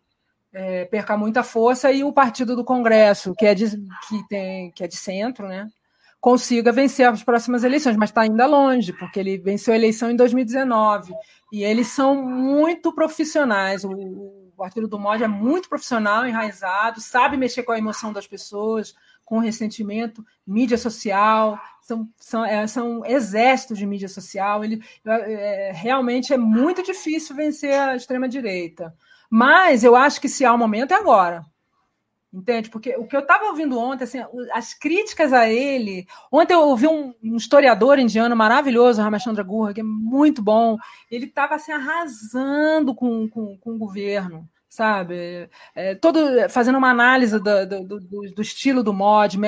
é, perca muita força e o partido do Congresso, que é de, que tem, que é de centro, né? Consiga vencer as próximas eleições, mas está ainda longe, porque ele venceu a eleição em 2019. E eles são muito profissionais. O, o Arthur do Mod é muito profissional, enraizado, sabe mexer com a emoção das pessoas, com o ressentimento, mídia social, são, são, é, são exércitos de mídia social. Ele é, realmente é muito difícil vencer a extrema-direita. Mas eu acho que se há um momento é agora. Entende? Porque o que eu estava ouvindo ontem, assim, as críticas a ele. Ontem eu ouvi um, um historiador indiano maravilhoso, Ramachandra Gurra, que é muito bom. Ele estava assim, arrasando com, com, com o governo sabe? É, todo, fazendo uma análise do, do, do, do estilo do mod,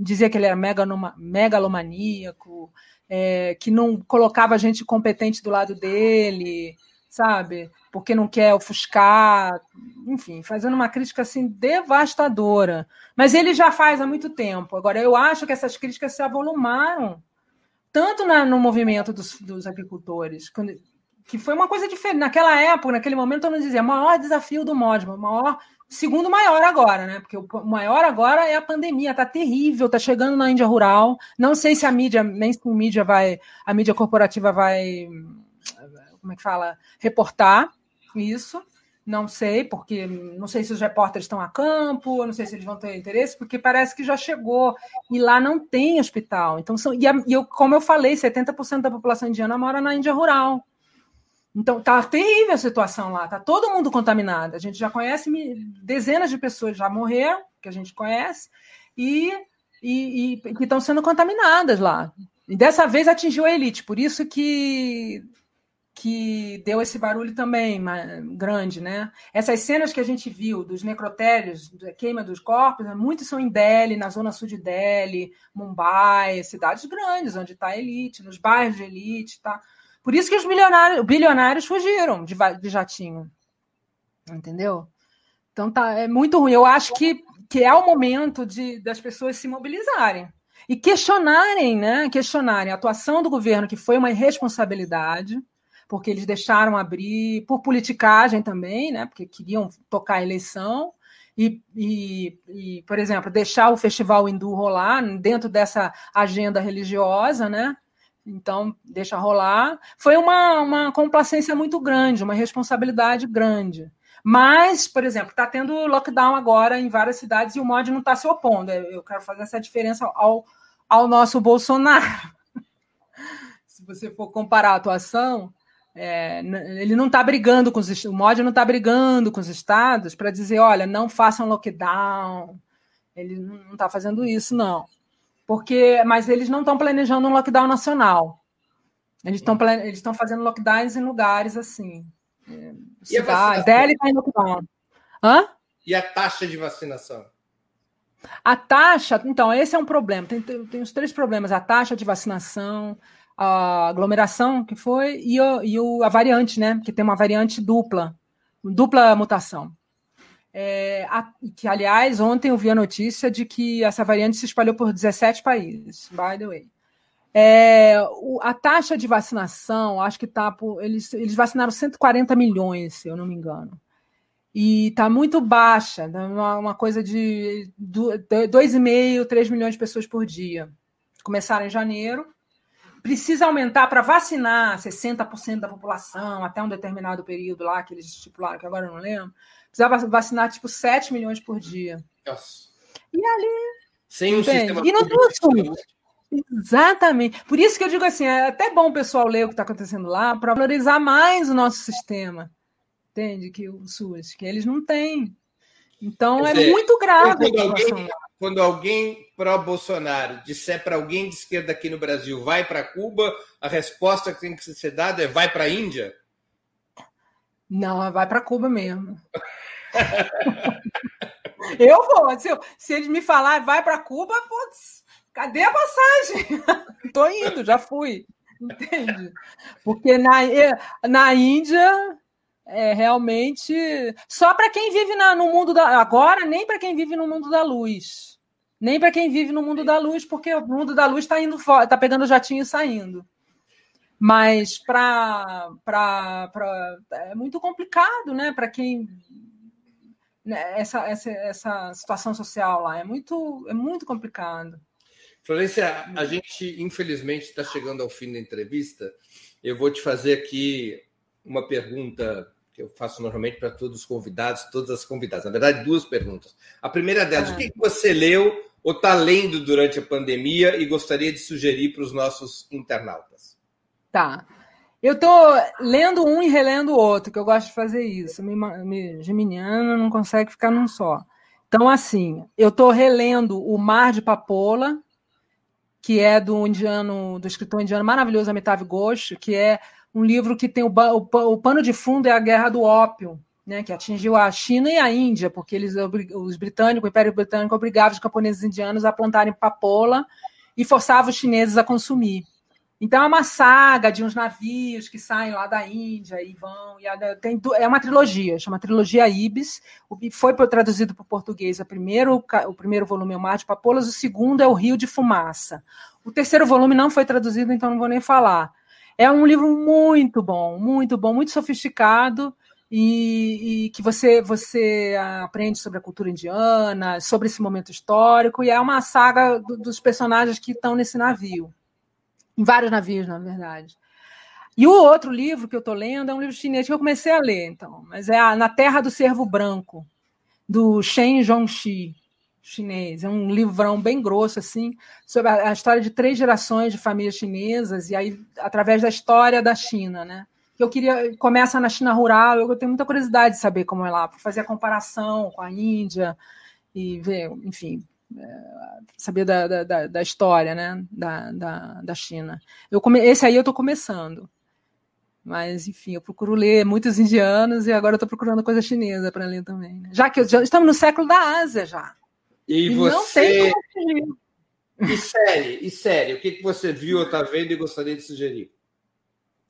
dizia que ele era megaloma, megalomaníaco, é, que não colocava gente competente do lado dele, sabe? Porque não quer ofuscar, enfim, fazendo uma crítica assim devastadora. Mas ele já faz há muito tempo. Agora, eu acho que essas críticas se avolumaram tanto na, no movimento dos, dos agricultores, quando, que foi uma coisa diferente. Naquela época, naquele momento, eu não dizia maior desafio do MODMA, maior segundo maior agora, né? Porque o maior agora é a pandemia, tá terrível, tá chegando na Índia rural. Não sei se a mídia, nem se a mídia vai, a mídia corporativa vai, como é que fala, reportar isso. Não sei, porque não sei se os repórteres estão a campo, não sei se eles vão ter interesse, porque parece que já chegou e lá não tem hospital. Então, são, e, a, e eu, como eu falei, 70% da população indiana mora na Índia rural. Então, tá terrível a situação lá, tá todo mundo contaminado. A gente já conhece dezenas de pessoas já morreram, que a gente conhece, e, e, e que estão sendo contaminadas lá. E dessa vez atingiu a elite, por isso que que deu esse barulho também grande, né? Essas cenas que a gente viu dos necrotérios, da queima dos corpos, né? muitos são em Delhi, na zona sul de Delhi, Mumbai, cidades grandes onde está a elite, nos bairros de elite, tá? Por isso que os bilionários, bilionários fugiram de, de jatinho. Entendeu? Então tá, é muito ruim. Eu acho que, que é o momento de, das pessoas se mobilizarem e questionarem, né? Questionarem a atuação do governo, que foi uma irresponsabilidade, porque eles deixaram abrir por politicagem também, né? Porque queriam tocar a eleição. E, e, e, por exemplo, deixar o festival hindu rolar dentro dessa agenda religiosa, né? Então, deixa rolar. Foi uma, uma complacência muito grande, uma responsabilidade grande. Mas, por exemplo, está tendo lockdown agora em várias cidades e o mod não está se opondo. Eu quero fazer essa diferença ao, ao nosso Bolsonaro. se você for comparar a atuação, é, ele não está brigando com os o mod não está brigando com os estados para dizer, olha, não façam lockdown. Ele não está fazendo isso, não porque mas eles não estão planejando um lockdown nacional. Eles estão eles estão fazendo lockdowns em lugares assim. É, e a Delhi está em lockdown.
Hã? E a taxa de vacinação?
A taxa, então, esse é um problema. Tem, tem, tem os três problemas: a taxa de vacinação, a aglomeração que foi e, o, e o, a variante, né? Que tem uma variante dupla, dupla mutação. É, a, que, aliás, ontem eu vi a notícia de que essa variante se espalhou por 17 países, by the way. É, o, a taxa de vacinação, acho que está por. Eles, eles vacinaram 140 milhões, se eu não me engano. E está muito baixa, né, uma, uma coisa de 2,5, 3 milhões de pessoas por dia. Começaram em janeiro. Precisa aumentar para vacinar 60% da população até um determinado período lá, que eles estipularam, que agora eu não lembro precisava vacinar tipo 7 milhões por dia. Nossa. E ali.
Sem um sistema
e não tem Exatamente. Por isso que eu digo assim, é até bom o pessoal ler o que está acontecendo lá para valorizar mais o nosso sistema. Entende? Que o SUS, que eles não têm. Então Quer é dizer, muito grave.
Quando alguém, quando alguém pró-Bolsonaro disser para alguém de esquerda aqui no Brasil vai para Cuba, a resposta que tem que ser dada é vai para a Índia?
Não, vai para Cuba mesmo. eu vou. Se, eu, se eles me falarem vai para Cuba, putz, cadê a passagem? Estou indo, já fui. Entende? Porque na, na Índia é realmente só para quem vive na, no mundo da agora, nem para quem vive no mundo da luz. Nem para quem vive no mundo da luz, porque o mundo da luz está indo fora, está pegando o jatinho e saindo. Mas para é muito complicado, né? Para quem né, essa, essa, essa situação social lá. É muito, é muito complicado.
Florência, a gente infelizmente está chegando ao fim da entrevista. Eu vou te fazer aqui uma pergunta que eu faço normalmente para todos os convidados, todas as convidadas. Na verdade, duas perguntas. A primeira delas, ah. o que você leu ou está lendo durante a pandemia e gostaria de sugerir para os nossos internautas?
Tá. Eu estou lendo um e relendo o outro, que eu gosto de fazer isso. Me, me, geminiano não consegue ficar num só. Então, assim, eu estou relendo O Mar de Papola, que é do indiano, do escritor indiano maravilhoso Amitav Ghosh, que é um livro que tem o, o, o pano de fundo é a Guerra do Ópio, né, que atingiu a China e a Índia, porque eles, os britânicos, o Império Britânico obrigava os camponeses indianos a plantarem papoula e forçava os chineses a consumir. Então é uma saga de uns navios que saem lá da Índia e vão. E tem, é uma trilogia, chama Trilogia Ibis. Foi traduzido para o português. O primeiro, o primeiro volume é o Mar de Papolas, o segundo é o Rio de Fumaça. O terceiro volume não foi traduzido, então não vou nem falar. É um livro muito bom, muito bom, muito sofisticado e, e, que você você aprende sobre a cultura indiana, sobre esse momento histórico, e é uma saga do, dos personagens que estão nesse navio. Em vários navios, na verdade. E o outro livro que eu estou lendo é um livro chinês que eu comecei a ler, então, mas é a Na Terra do Cervo Branco, do Shen Zhongxi, chinês. É um livrão bem grosso, assim, sobre a, a história de três gerações de famílias chinesas, e aí, através da história da China, né? Eu queria começa na China rural, eu tenho muita curiosidade de saber como é lá, para fazer a comparação com a Índia e ver, enfim, é, saber da, da, da, história, né, da, da, da China. Eu come, esse aí eu estou começando, mas enfim, eu procuro ler muitos indianos e agora estou procurando coisa chinesa para ler também. Né? Já que já estamos no século da Ásia já.
E, e você... não tem como E série, e série, o que, que você viu ou está vendo e gostaria de sugerir?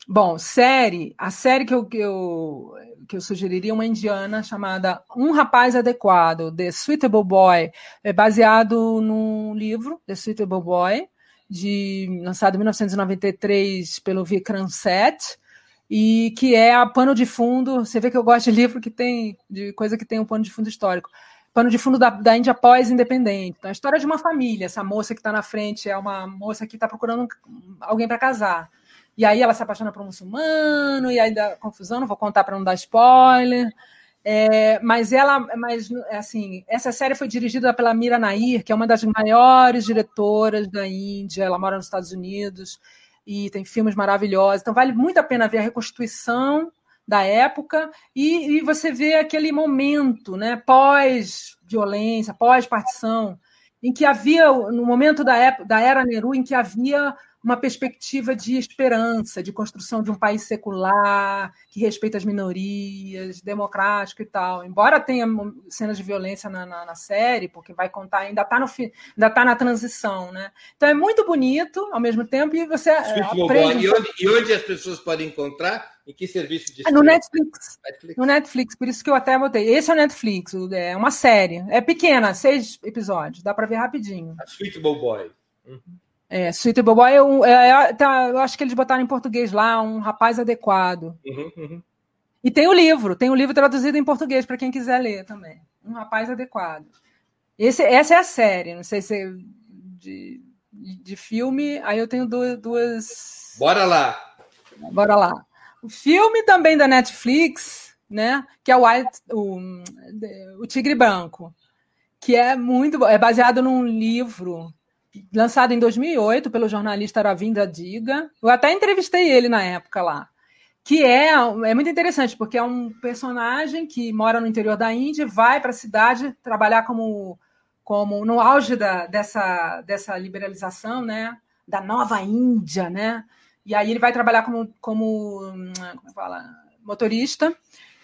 Bom, série. A série que eu, que eu, que eu sugeriria é uma indiana chamada Um Rapaz Adequado, The Suitable Boy. É baseado num livro, The Suitable Boy, de, lançado em 1993 pelo Vikram Seth, e que é a pano de fundo. Você vê que eu gosto de livro que tem, de coisa que tem um pano de fundo histórico. Pano de fundo da, da Índia pós-independente. Então, a história de uma família. Essa moça que está na frente é uma moça que está procurando alguém para casar e aí ela se apaixona por um muçulmano, e aí dá confusão, não vou contar para não dar spoiler. É, mas ela, mas assim, essa série foi dirigida pela Mira Nair, que é uma das maiores diretoras da Índia. Ela mora nos Estados Unidos e tem filmes maravilhosos. Então vale muito a pena ver a reconstituição da época e, e você vê aquele momento, né, pós violência, pós partição, em que havia no momento da, época, da era Nehru, em que havia uma perspectiva de esperança, de construção de um país secular, que respeita as minorias, democrático e tal. Embora tenha cenas de violência na, na, na série, porque vai contar, ainda está ainda tá na transição, né? Então é muito bonito ao mesmo tempo e você aprende...
E onde, e onde as pessoas podem encontrar? Em que serviço de
ah, No Netflix. Netflix. No Netflix, por isso que eu até botei. Esse é o Netflix, é uma série. É pequena, seis episódios, dá para ver rapidinho.
A Sweetable Boy. Uhum.
É, Suitable Boy, é um, é, é, tá, eu acho que eles botaram em português lá, um rapaz adequado. Uhum, uhum. E tem o livro, tem o livro traduzido em português para quem quiser ler também. Um rapaz adequado. Esse, essa é a série, não sei se é de, de filme, aí eu tenho duas, duas.
Bora lá!
Bora lá. O filme também da Netflix, né? Que é o, White, o, o Tigre Branco, que é muito bom, é baseado num livro lançado em 2008 pelo jornalista Aravinda Diga. Eu até entrevistei ele na época lá. Que é, é muito interessante, porque é um personagem que mora no interior da Índia, vai para a cidade trabalhar como, como no auge da, dessa, dessa liberalização, né? Da nova Índia, né? E aí ele vai trabalhar como, como, como fala, motorista.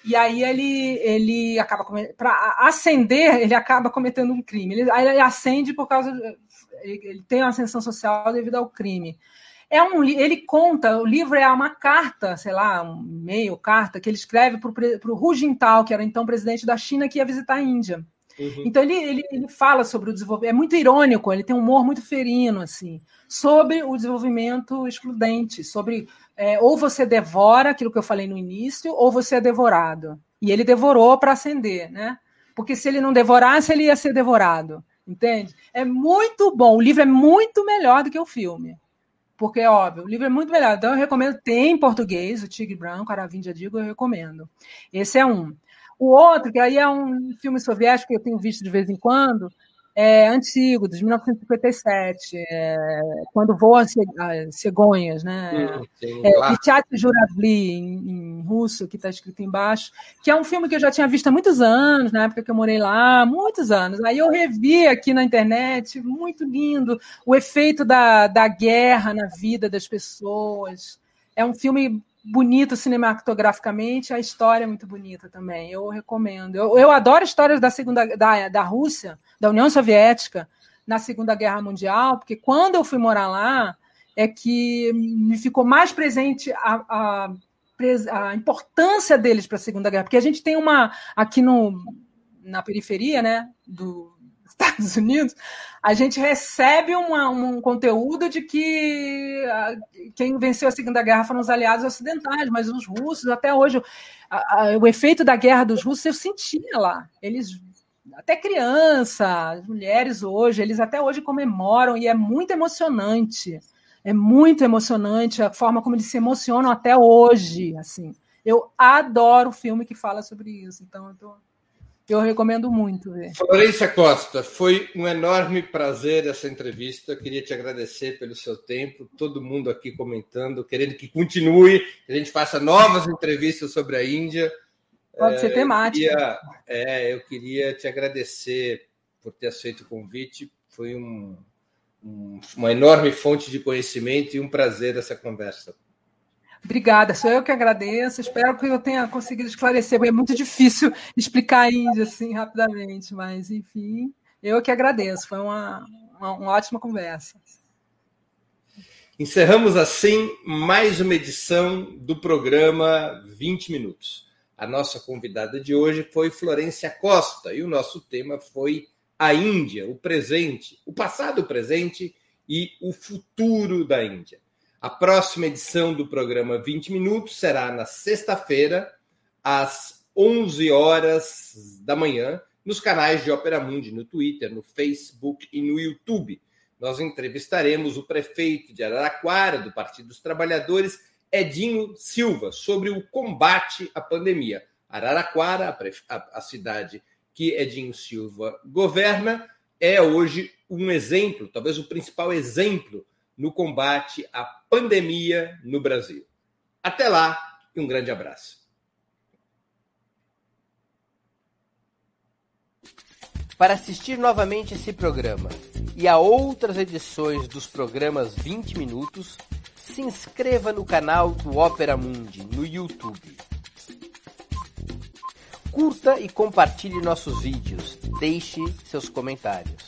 E aí ele, ele acaba para ascender, ele acaba cometendo um crime. Ele, aí ele acende por causa ele tem uma ascensão social devido ao crime. É um, ele conta, o livro é uma carta, sei lá, um e-mail, carta, que ele escreve para o Hu Jintao, que era então presidente da China, que ia visitar a Índia. Uhum. Então ele, ele, ele, fala sobre o desenvolvimento, é muito irônico, ele tem um humor muito ferino, assim, sobre o desenvolvimento excludente, sobre é, ou você devora aquilo que eu falei no início, ou você é devorado. E ele devorou para ascender, né? Porque se ele não devorasse, ele ia ser devorado entende? É muito bom. O livro é muito melhor do que o filme. Porque, óbvio, o livro é muito melhor. Então, eu recomendo. Tem em português, o Tigre Branco, Aravindia Digo, eu recomendo. Esse é um. O outro, que aí é um filme soviético que eu tenho visto de vez em quando, é antigo, de 1957, é, quando voam as cegonhas, né? Sim, é, Juravli, em, em, russo, que está escrito embaixo, que é um filme que eu já tinha visto há muitos anos, na época que eu morei lá, muitos anos. Aí eu revi aqui na internet, muito lindo, o efeito da, da guerra na vida das pessoas. É um filme bonito cinematograficamente, a história é muito bonita também. Eu recomendo. Eu, eu adoro histórias da segunda da, da Rússia, da União Soviética, na Segunda Guerra Mundial, porque quando eu fui morar lá, é que me ficou mais presente a, a, a importância deles para a Segunda Guerra, porque a gente tem uma aqui no, na periferia, né, do Estados Unidos, a gente recebe uma, um conteúdo de que a, quem venceu a Segunda Guerra foram os aliados ocidentais, mas os russos, até hoje, a, o efeito da guerra dos russos eu sentia lá. Eles até criança, mulheres hoje, eles até hoje comemoram e é muito emocionante. É muito emocionante a forma como eles se emocionam até hoje, assim. Eu adoro filme que fala sobre isso, então eu, tô, eu recomendo muito ver.
Florença Costa, foi um enorme prazer essa entrevista. Eu queria te agradecer pelo seu tempo, todo mundo aqui comentando, querendo que continue, que a gente faça novas entrevistas sobre a Índia.
Pode ser temática.
Eu queria, é, eu queria te agradecer por ter aceito o convite. Foi um, um, uma enorme fonte de conhecimento e um prazer essa conversa.
Obrigada, sou eu que agradeço. Espero que eu tenha conseguido esclarecer, porque é muito difícil explicar a Índia assim rapidamente, mas enfim, eu que agradeço. Foi uma, uma, uma ótima conversa.
Encerramos assim mais uma edição do programa 20 Minutos. A nossa convidada de hoje foi Florência Costa e o nosso tema foi a Índia, o presente, o passado, o presente e o futuro da Índia. A próxima edição do programa 20 Minutos será na sexta-feira, às 11 horas da manhã, nos canais de Opera Mundi, no Twitter, no Facebook e no YouTube. Nós entrevistaremos o prefeito de Araraquara, do Partido dos Trabalhadores, Edinho Silva sobre o combate à pandemia. Araraquara, a, a cidade que Edinho Silva governa, é hoje um exemplo, talvez o principal exemplo no combate à pandemia no Brasil. Até lá e um grande abraço. Para assistir novamente esse programa e a outras edições dos programas 20 Minutos, se inscreva no canal do Opera Mundi no YouTube. Curta e compartilhe nossos vídeos. Deixe seus comentários.